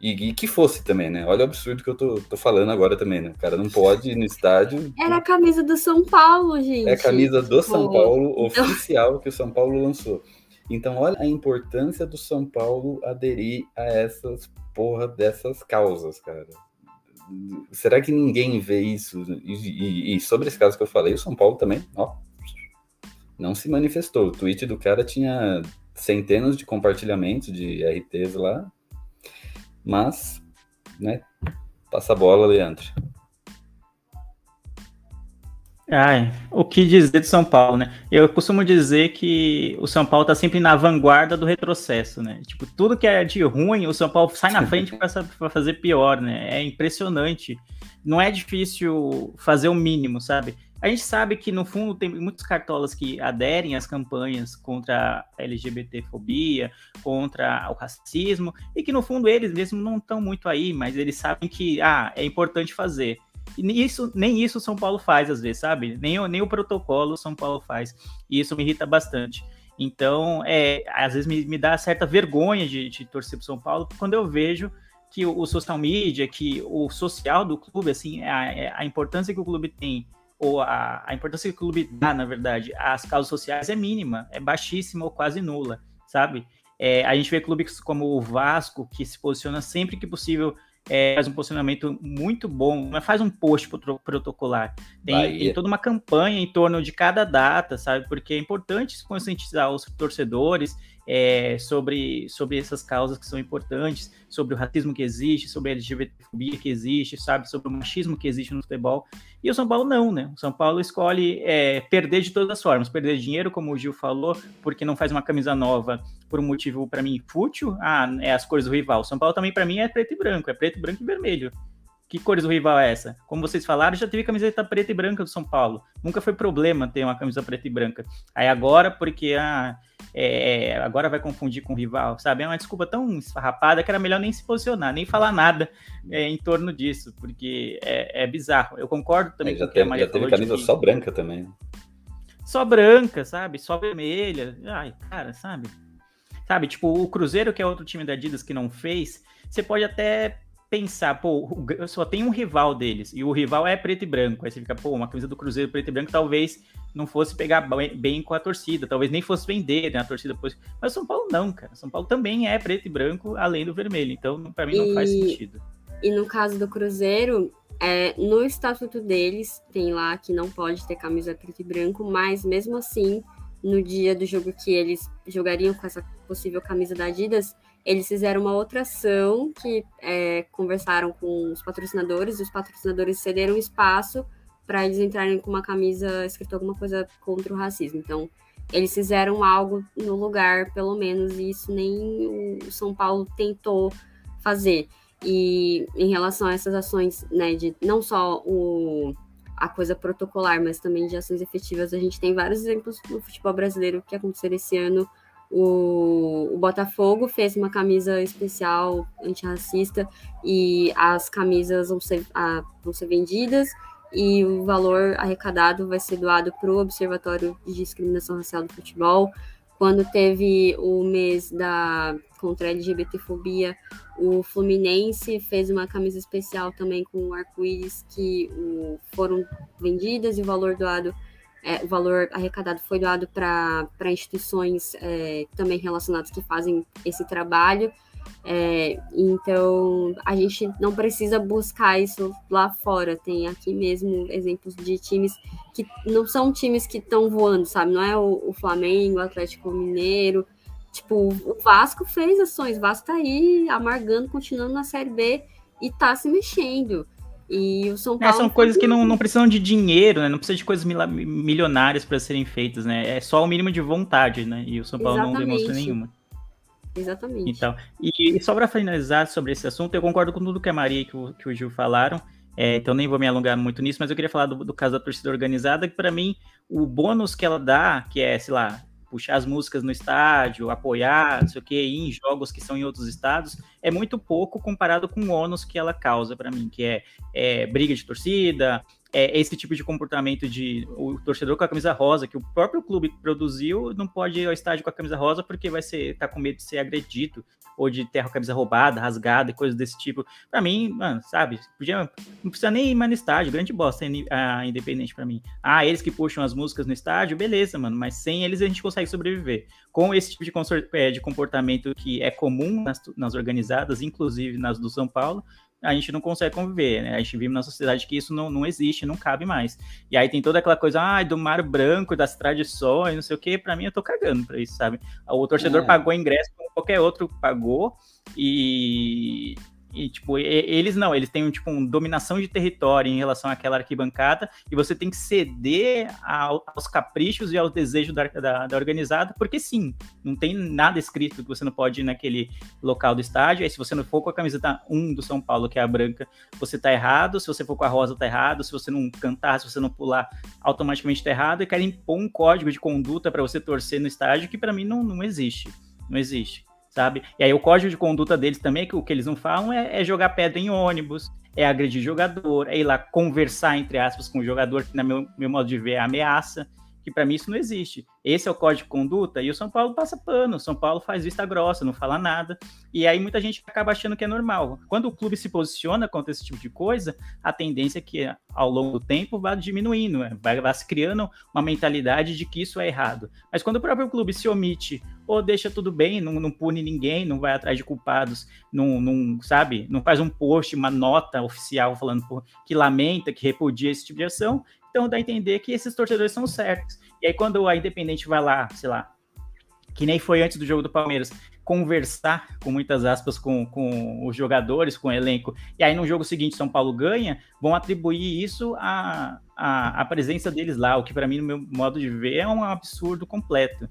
e, e, que fosse também, né? Olha o absurdo que eu tô, tô falando agora também, né? O cara não pode ir no estádio. Era a camisa do São Paulo, gente. É a camisa do tipo... São Paulo, oficial, que o São Paulo lançou. Então, olha a importância do São Paulo aderir a essas porra dessas causas, cara. Será que ninguém vê isso? E, e, e sobre esse caso que eu falei, o São Paulo também, ó, não se manifestou. O tweet do cara tinha centenas de compartilhamentos de RTs lá, mas, né? Passa a bola, Leandro. Ai, o que dizer de São Paulo, né? Eu costumo dizer que o São Paulo tá sempre na vanguarda do retrocesso, né? Tipo, tudo que é de ruim, o São Paulo sai na frente para fazer pior, né? É impressionante. Não é difícil fazer o mínimo, sabe? A gente sabe que, no fundo, tem muitos cartolas que aderem às campanhas contra a LGBTfobia, contra o racismo, e que, no fundo, eles mesmos não estão muito aí, mas eles sabem que ah, é importante fazer. E isso, nem isso São Paulo faz, às vezes, sabe? Nem, nem o protocolo São Paulo faz. E isso me irrita bastante. Então, é, às vezes me, me dá certa vergonha de, de torcer para São Paulo quando eu vejo que o, o, social media, que o social do clube, assim, a, a importância que o clube tem ou a, a importância que o clube dá, na verdade, às causas sociais é mínima, é baixíssima ou quase nula, sabe? É, a gente vê clubes como o Vasco, que se posiciona sempre que possível, é, faz um posicionamento muito bom, mas faz um post protocolar. Tem, tem, toda uma campanha em torno de cada data, sabe? Porque é importante conscientizar os torcedores é, sobre, sobre essas causas que são importantes, sobre o racismo que existe, sobre a LGBTfobia que existe, sabe, sobre o machismo que existe no futebol. E o São Paulo não, né? O São Paulo escolhe é, perder de todas as formas, perder dinheiro, como o Gil falou, porque não faz uma camisa nova por um motivo, para mim, fútil. Ah, é as cores do rival. O São Paulo também, para mim, é preto e branco, é preto, branco e vermelho. Que cores do rival é essa? Como vocês falaram, já teve camiseta preta e branca do São Paulo. Nunca foi problema ter uma camisa preta e branca. Aí agora, porque ah, é, agora vai confundir com o rival, sabe? É uma desculpa tão esfarrapada que era melhor nem se posicionar, nem falar nada é, em torno disso, porque é, é bizarro. Eu concordo também com o que a Maria já teve camisa que... só branca também. Só branca, sabe? Só vermelha. Ai, cara, sabe? Sabe, tipo, o Cruzeiro, que é outro time da Adidas que não fez, você pode até pensar, pô, só tem um rival deles, e o rival é preto e branco. Aí você fica, pô, uma camisa do Cruzeiro preto e branco talvez não fosse pegar bem com a torcida, talvez nem fosse vender né, a torcida depois. Mas São Paulo não, cara. São Paulo também é preto e branco, além do vermelho. Então, para mim, não e, faz sentido. E no caso do Cruzeiro, é, no estatuto deles, tem lá que não pode ter camisa preto e branco, mas mesmo assim, no dia do jogo que eles jogariam com essa possível camisa da Adidas, eles fizeram uma outra ação que é, conversaram com os patrocinadores, e os patrocinadores cederam espaço para eles entrarem com uma camisa escrito alguma coisa contra o racismo. Então, eles fizeram algo no lugar, pelo menos, e isso nem o São Paulo tentou fazer. E em relação a essas ações, né, de não só o, a coisa protocolar, mas também de ações efetivas, a gente tem vários exemplos no futebol brasileiro que aconteceram esse ano. O, o Botafogo fez uma camisa especial antirracista e as camisas vão ser, a, vão ser vendidas e o valor arrecadado vai ser doado para o Observatório de Discriminação Racial do Futebol. Quando teve o mês da contra a LGBTfobia, o Fluminense fez uma camisa especial também com arco-íris que o, foram vendidas e o valor doado, é, o valor arrecadado foi doado para instituições é, também relacionadas que fazem esse trabalho. É, então, a gente não precisa buscar isso lá fora. Tem aqui mesmo exemplos de times que não são times que estão voando, sabe? Não é o, o, Flamengo, o Atlético Mineiro. Tipo, o Vasco fez ações. O Vasco tá aí amargando, continuando na Série B e tá se mexendo. E o São Paulo. É, são coisas que não, não precisam de dinheiro, né? Não precisa de coisas milionárias para serem feitas, né? É só o mínimo de vontade, né? E o São Paulo Exatamente. não demonstrou nenhuma. Exatamente. Então, e, e só para finalizar sobre esse assunto, eu concordo com tudo que a Maria e que o, que o Gil falaram. É, então nem vou me alongar muito nisso, mas eu queria falar do, do caso da torcida organizada, que para mim o bônus que ela dá, que é, sei lá, puxar as músicas no estádio, apoiar, não sei o que, em jogos que são em outros estados, é muito pouco comparado com o ônus que ela causa para mim, que é, é, briga de torcida, é, esse tipo de comportamento de o torcedor com a camisa rosa, que o próprio clube produziu, não pode ir ao estádio com a camisa rosa porque vai ser tá com medo de ser agredido ou de ter a camisa roubada, rasgada e coisas desse tipo. Para mim, mano, sabe, podia, não precisa nem ir mais no estádio, grande bosta a Independente para mim. Ah, eles que puxam as músicas no estádio, beleza, mano, mas sem eles a gente consegue sobreviver. Com esse tipo de, é, de comportamento que é comum nas, nas organizadas, inclusive nas do São Paulo, a gente não consegue conviver, né? A gente vive na sociedade que isso não, não existe, não cabe mais. E aí tem toda aquela coisa, ah, do mar branco, das tradições, não sei o quê. Pra mim, eu tô cagando pra isso, sabe? O torcedor é. pagou ingresso como qualquer outro pagou e e, tipo, eles não, eles têm, tipo, uma dominação de território em relação àquela arquibancada, e você tem que ceder ao, aos caprichos e aos desejos da, da, da, organizada, porque sim, não tem nada escrito que você não pode ir naquele local do estádio, aí se você não for com a camiseta 1 do São Paulo, que é a branca, você tá errado, se você for com a rosa, tá errado, se você não cantar, se você não pular, automaticamente tá errado, e querem impor um código de conduta para você torcer no estádio, que para mim não, não existe, não existe sabe? E aí o código de conduta deles também, que o que eles não falam é, é, jogar pedra em ônibus, é agredir jogador, é ir lá conversar, entre aspas, com o jogador, que, na meu, meu modo de ver, é ameaça, que para mim isso não existe. Esse é o código de conduta e o São Paulo passa pano, o São Paulo faz vista grossa, não fala nada. E aí muita gente acaba achando que é normal. Quando o clube se posiciona contra esse tipo de coisa, a tendência é que ao longo do tempo vá diminuindo, né? vai, vai se criando uma mentalidade de que isso é errado. Mas quando o próprio clube se omite ou deixa tudo bem, não, não pune ninguém, não vai atrás de culpados, não, não sabe, não faz um post, uma nota oficial falando que lamenta, que repudia esse tipo de ação, então dá a entender que esses torcedores são certos. E aí quando a Independente vai lá, sei lá, que nem foi antes do jogo do Palmeiras, conversar, com muitas aspas, com, com os jogadores, com o elenco, e aí no jogo seguinte São Paulo ganha, vão atribuir isso à, à, à presença deles lá, o que para mim, no meu modo de ver, é um absurdo completo.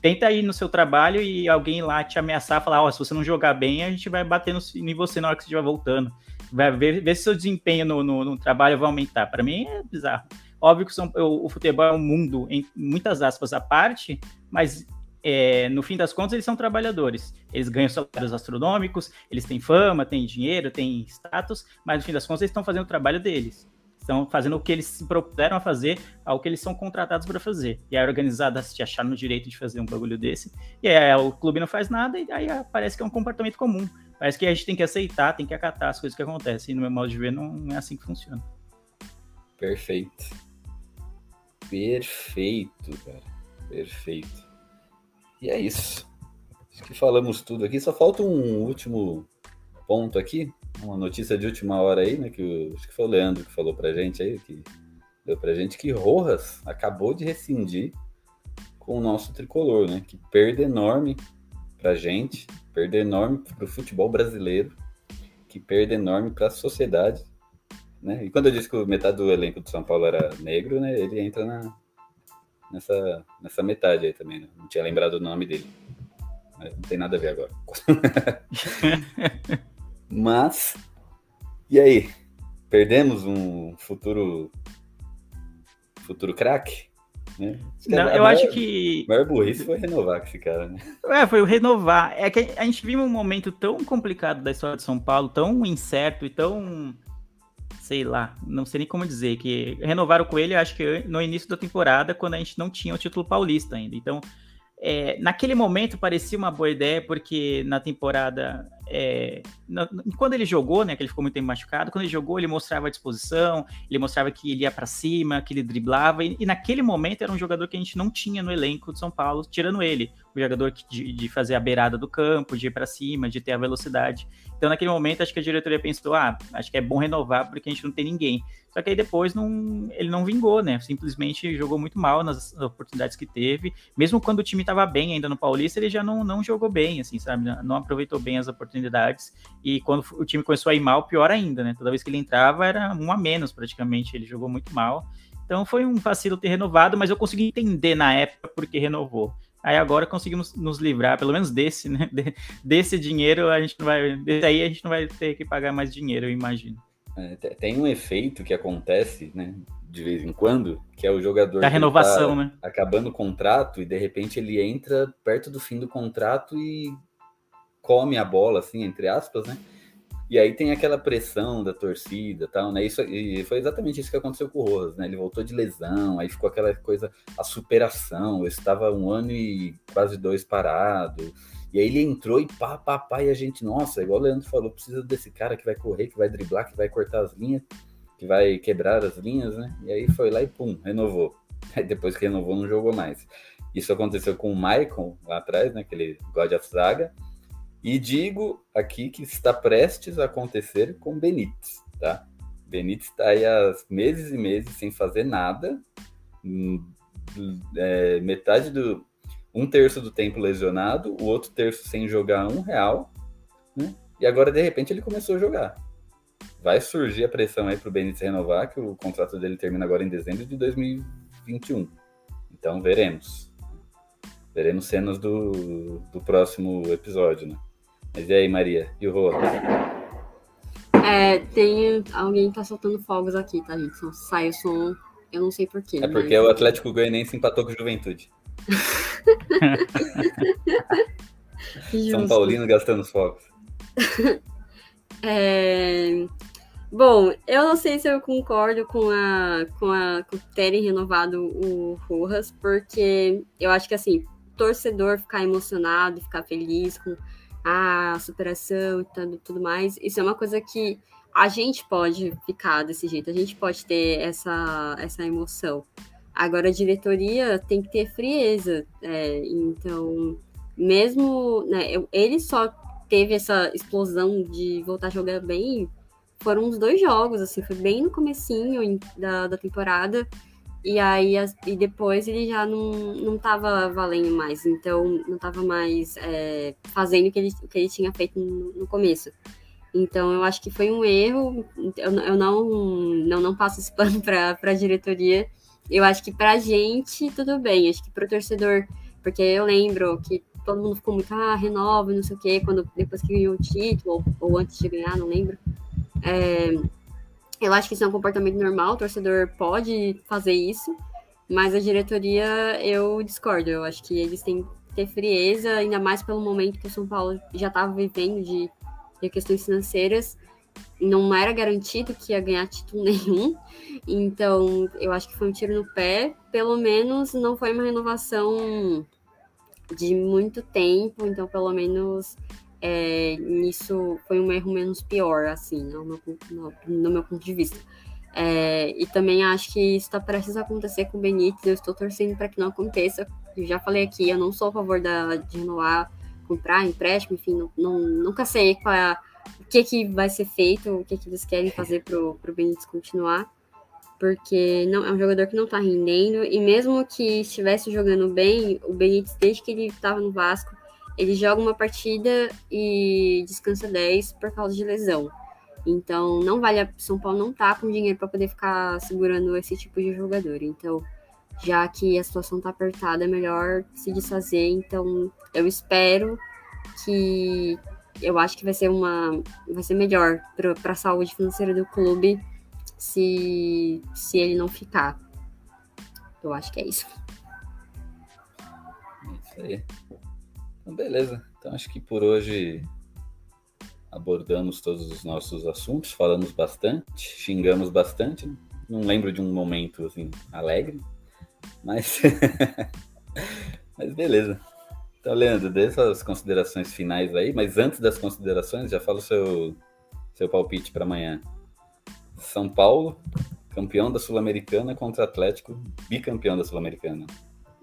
Tenta ir no seu trabalho e alguém lá te ameaçar, falar, ó, oh, se você não jogar bem, a gente vai bater no, em você na hora que você estiver voltando vai ver, ver se seu desempenho no, no, no trabalho vai aumentar. Para mim é bizarro. Óbvio que são, o, o, futebol é um mundo, em muitas aspas, à parte, mas é, no fim das contas eles são trabalhadores. Eles ganham salários astronômicos, eles têm fama, têm dinheiro, têm status, mas no fim das contas eles estão fazendo o trabalho deles. Estão fazendo o que eles se propuseram a fazer, ao que eles são contratados para fazer. E a organizada se achar no direito de fazer um bagulho desse, e aí o clube não faz nada, e aí parece que é um comportamento comum. Parece que a gente tem que aceitar, tem que acatar as coisas que acontecem. E no meu modo de ver, não é assim que funciona. Perfeito. Perfeito, cara. Perfeito. E é isso. Acho que falamos tudo aqui. Só falta um último ponto aqui. Uma notícia de última hora aí, né? Que acho que foi o Leandro que falou pra gente aí, que deu pra gente que Rojas acabou de rescindir com o nosso tricolor, né? Que perda enorme pra gente perda enorme para o futebol brasileiro, que perda enorme para a sociedade. né? E quando eu disse que metade do elenco do São Paulo era negro, né? Ele entra na, nessa, nessa metade aí também, né? Não tinha lembrado o nome dele. Não tem nada a ver agora. Mas, e aí? Perdemos um futuro futuro craque? Né? Não, eu maior, acho que. O maior burrice foi renovar com esse cara, né? É, foi o renovar. É que a gente vive um momento tão complicado da história de São Paulo, tão incerto e tão. Sei lá, não sei nem como dizer, que renovaram com ele, acho que no início da temporada, quando a gente não tinha o título paulista ainda. Então, é, naquele momento parecia uma boa ideia, porque na temporada é, quando ele jogou, né, que ele ficou muito tempo machucado, quando ele jogou, ele mostrava a disposição, ele mostrava que ele ia para cima, que ele driblava, e, e, naquele momento era um jogador que a gente não tinha no elenco de São Paulo, tirando ele, o jogador que, de, de fazer a beirada do campo, de ir para cima, de ter a velocidade. Então, naquele momento, acho que a diretoria pensou, ah, acho que é bom renovar porque a gente não tem ninguém. Só que aí depois não, ele não vingou, né? Simplesmente jogou muito mal nas oportunidades que teve. Mesmo quando o time estava bem ainda no Paulista, ele já não, não jogou bem, assim, sabe? Não aproveitou bem as oportunidades. E quando o time começou a ir mal, pior ainda, né? Toda vez que ele entrava era um a menos praticamente. Ele jogou muito mal. Então foi um vacilo ter renovado, mas eu consegui entender na época porque renovou. Aí agora conseguimos nos livrar, pelo menos desse, né? desse dinheiro, a gente não vai. Desse aí a gente não vai ter que pagar mais dinheiro, eu imagino. É, tem um efeito que acontece, né? De vez em quando, que é o jogador. Da renovação, tá né? Acabando o contrato e de repente ele entra perto do fim do contrato e come a bola, assim, entre aspas, né? E aí tem aquela pressão da torcida tal, né? Isso, e foi exatamente isso que aconteceu com o Rojas, né? Ele voltou de lesão, aí ficou aquela coisa, a superação. Eu estava um ano e quase dois parado. E aí ele entrou e pá, pá, pá, e a gente, nossa, igual o Leandro falou, precisa desse cara que vai correr, que vai driblar, que vai cortar as linhas, que vai quebrar as linhas, né? E aí foi lá e pum, renovou. Aí depois que renovou, não jogou mais. Isso aconteceu com o Michael lá atrás, né? Aquele God of Zaga e digo aqui que está prestes a acontecer com Benítez, tá? Benítez está aí há meses e meses sem fazer nada, hum, é, metade do. um terço do tempo lesionado, o outro terço sem jogar um real, né? E agora, de repente, ele começou a jogar. Vai surgir a pressão aí para o Benítez renovar, que o contrato dele termina agora em dezembro de 2021. Então, veremos. Veremos cenas do, do próximo episódio, né? Mas e aí, Maria? E o Rô? É, tem. Alguém tá soltando fogos aqui, tá, gente? Só sai o som. Eu não sei porquê. É porque mas... o Atlético Goianiense empatou com o Juventude. São Paulino gastando os fogos. é... Bom, eu não sei se eu concordo com a com a com terem renovado o Rojas, porque eu acho que assim, torcedor ficar emocionado, ficar feliz com a superação e tudo, tudo mais, isso é uma coisa que a gente pode ficar desse jeito, a gente pode ter essa, essa emoção. Agora, a diretoria tem que ter frieza. É, então, mesmo. Né, ele só teve essa explosão de voltar a jogar bem. Foram uns dois jogos, assim, foi bem no comecinho da, da temporada. E aí, e depois ele já não, não tava valendo mais, então não tava mais é, fazendo o que ele, o que ele tinha feito no, no, começo. Então eu acho que foi um erro, eu, eu não, não, não passo esse pano para a diretoria. Eu acho que pra gente tudo bem, acho que pro torcedor, porque eu lembro que todo mundo ficou muito, ah, renova, não sei o quê, quando, depois que ganhou o título, ou, ou antes de ganhar, não lembro. É, eu acho que isso é um comportamento normal, o torcedor pode fazer isso, mas a diretoria eu discordo. Eu acho que eles têm que ter frieza, ainda mais pelo momento que o São Paulo já estava vivendo de, de questões financeiras. Não era garantido que ia ganhar título nenhum, então eu acho que foi um tiro no pé. Pelo menos não foi uma renovação de muito tempo, então pelo menos é, nisso foi um erro menos pior, assim, no meu, no, no meu ponto de vista. É, e também acho que isso está prestes a acontecer com o Benítez, eu estou torcendo para que não aconteça. Eu já falei aqui, eu não sou a favor da, de renovar, comprar, empréstimo, enfim, não, não, nunca sei qual é a, o que, que vai ser feito, o que, que eles querem fazer para o Benítez continuar, porque não é um jogador que não está rendendo, e mesmo que estivesse jogando bem, o Benítez, desde que ele estava no Vasco, ele joga uma partida e descansa 10 por causa de lesão. Então, não vale a São Paulo não tá com dinheiro para poder ficar segurando esse tipo de jogador. Então, já que a situação tá apertada, é melhor se desfazer. Então, eu espero que eu acho que vai ser uma vai ser melhor para a saúde financeira do clube se se ele não ficar. Eu acho que é isso. Isso aí. Então, beleza. Então acho que por hoje abordamos todos os nossos assuntos, falamos bastante, xingamos bastante. Não lembro de um momento assim alegre, mas mas beleza. Então, Leandro, dê suas considerações finais aí, mas antes das considerações, já fala o seu, seu palpite para amanhã. São Paulo, campeão da Sul-Americana contra Atlético, bicampeão da Sul-Americana.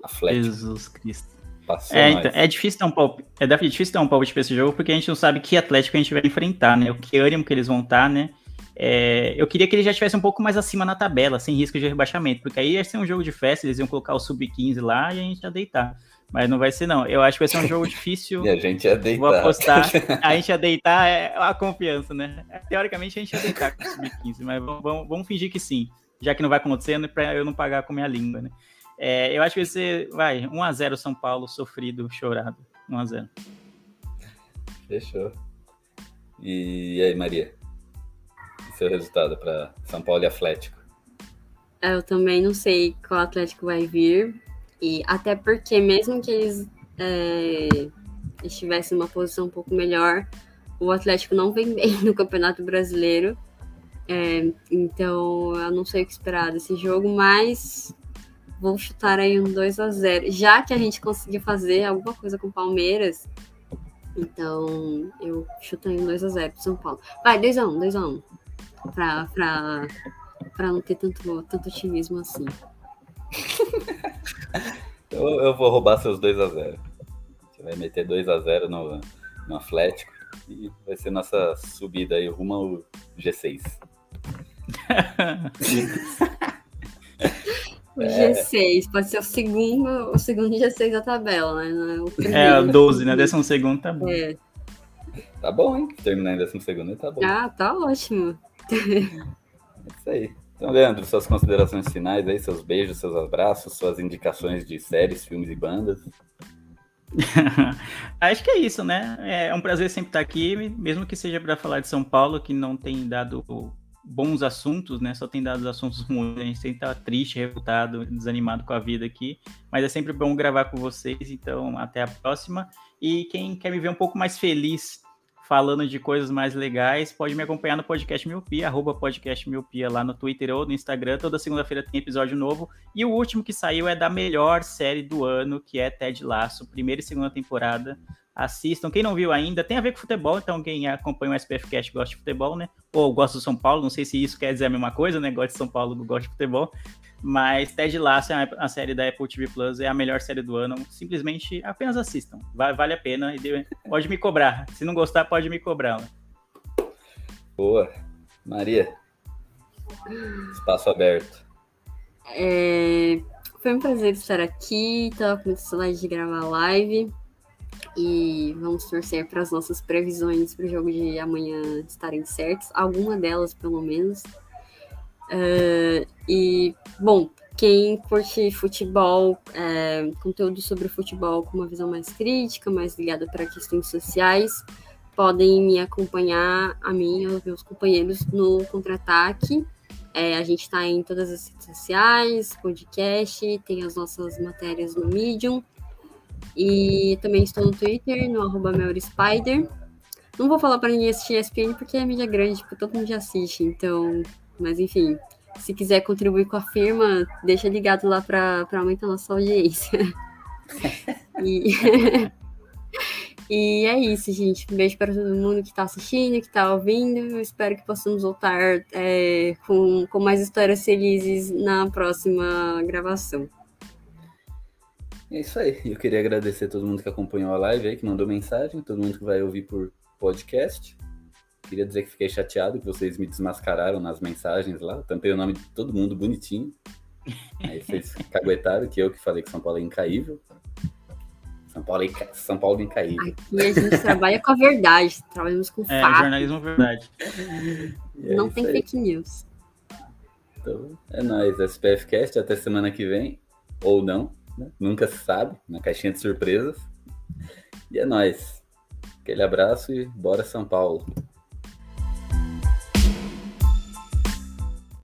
Atlético. Jesus Cristo. Passou é, então, é difícil ter um palpite, é difícil ter um palpite para esse jogo, porque a gente não sabe que Atlético a gente vai enfrentar, né? O que ânimo que eles vão estar, tá, né? É, eu queria que ele já estivesse um pouco mais acima na tabela, sem risco de rebaixamento, porque aí ia ser um jogo de festa, eles iam colocar o sub-15 lá e a gente ia deitar. Mas não vai ser, não. Eu acho que vai ser um jogo difícil. e a gente ia deitar. Vou apostar. A gente ia deitar é a confiança, né? Teoricamente a gente ia deitar com o sub-15, mas vamos, vamos, vamos, fingir que sim. Já que não vai acontecendo, para eu não pagar com minha língua, né? É, eu acho que vai ser, vai, 1x0 São Paulo, sofrido, chorado. 1x0. Fechou. E aí, Maria? seu resultado para São Paulo e Atlético? Eu também não sei qual Atlético vai vir. E até porque, mesmo que eles é, estivessem em uma posição um pouco melhor, o Atlético não vem bem no Campeonato Brasileiro. É, então, eu não sei o que esperar desse jogo, mas vou chutar aí um 2 a 0 Já que a gente conseguiu fazer alguma coisa com o Palmeiras, então eu chuto aí um 2 a 0 pro São Paulo. Vai, 2 a 1 2 a 1 pra, pra, pra não ter tanto, tanto otimismo assim. eu, eu vou roubar seus 2x0. Você vai meter 2x0 no, no Atlético e vai ser nossa subida aí rumo ao G6. o G6, pode ser o segundo, o segundo G6 da tabela, né? É, o 12, né? Décimo segundo tá bom. É. Tá bom, hein? Terminar em décimo segundo tá bom. Ah, tá ótimo. É isso aí. Então, Leandro, suas considerações finais aí, seus beijos, seus abraços, suas indicações de séries, filmes e bandas. Acho que é isso, né? É um prazer sempre estar aqui, mesmo que seja para falar de São Paulo, que não tem dado bons assuntos, né? Só tem dado assuntos ruins. A gente sempre tá triste, revoltado, desanimado com a vida aqui. Mas é sempre bom gravar com vocês. Então, até a próxima. E quem quer me ver um pouco mais feliz falando de coisas mais legais, pode me acompanhar no podcast Miopia, arroba podcast Miopia lá no Twitter ou no Instagram. Toda segunda-feira tem episódio novo. E o último que saiu é da melhor série do ano, que é Ted Laço, primeira e segunda temporada. Assistam. Quem não viu ainda, tem a ver com futebol, então quem acompanha o SPF Cast gosta de futebol, né? Ou gosta do São Paulo, não sei se isso quer dizer a mesma coisa, né? Gosta de São Paulo, gosta de futebol. Mas Ted Lasso, é a série da Apple TV Plus, é a melhor série do ano. Simplesmente apenas assistam. Vale a pena. E pode me cobrar. Se não gostar, pode me cobrar. Né? Boa. Maria. Espaço aberto. É... Foi um prazer estar aqui. Tava com muita saudade de gravar a live. E vamos torcer para as nossas previsões para o jogo de amanhã estarem certas. Alguma delas, pelo menos. Uh, e, bom, quem curte futebol, é, conteúdo sobre futebol com uma visão mais crítica, mais ligada para questões sociais, podem me acompanhar, a mim e aos meus companheiros, no Contra-Ataque. É, a gente está em todas as redes sociais, podcast, tem as nossas matérias no Medium. E também estou no Twitter, no arroba. Não vou falar para ninguém assistir ESPN porque é mídia grande, porque todo mundo já assiste, então mas enfim, se quiser contribuir com a firma, deixa ligado lá para aumentar a nossa audiência. e... e é isso, gente. Um beijo para todo mundo que está assistindo, que está ouvindo. Eu espero que possamos voltar é, com, com mais histórias felizes na próxima gravação. É isso aí. Eu queria agradecer a todo mundo que acompanhou a live aí, que mandou mensagem, todo mundo que vai ouvir por podcast. Queria dizer que fiquei chateado que vocês me desmascararam nas mensagens lá. Tampei o nome de todo mundo bonitinho. Aí vocês caguetaram que eu que falei que São Paulo é incaível. São Paulo, é inca- São Paulo incaível. Aqui a gente trabalha com a verdade, trabalhamos com É, fato, jornalismo verdade. E é não tem aí. fake news. Então, é nóis, SPFcast, até semana que vem. Ou não, né? Nunca se sabe, na caixinha de surpresas. E é nóis. Aquele abraço e bora São Paulo.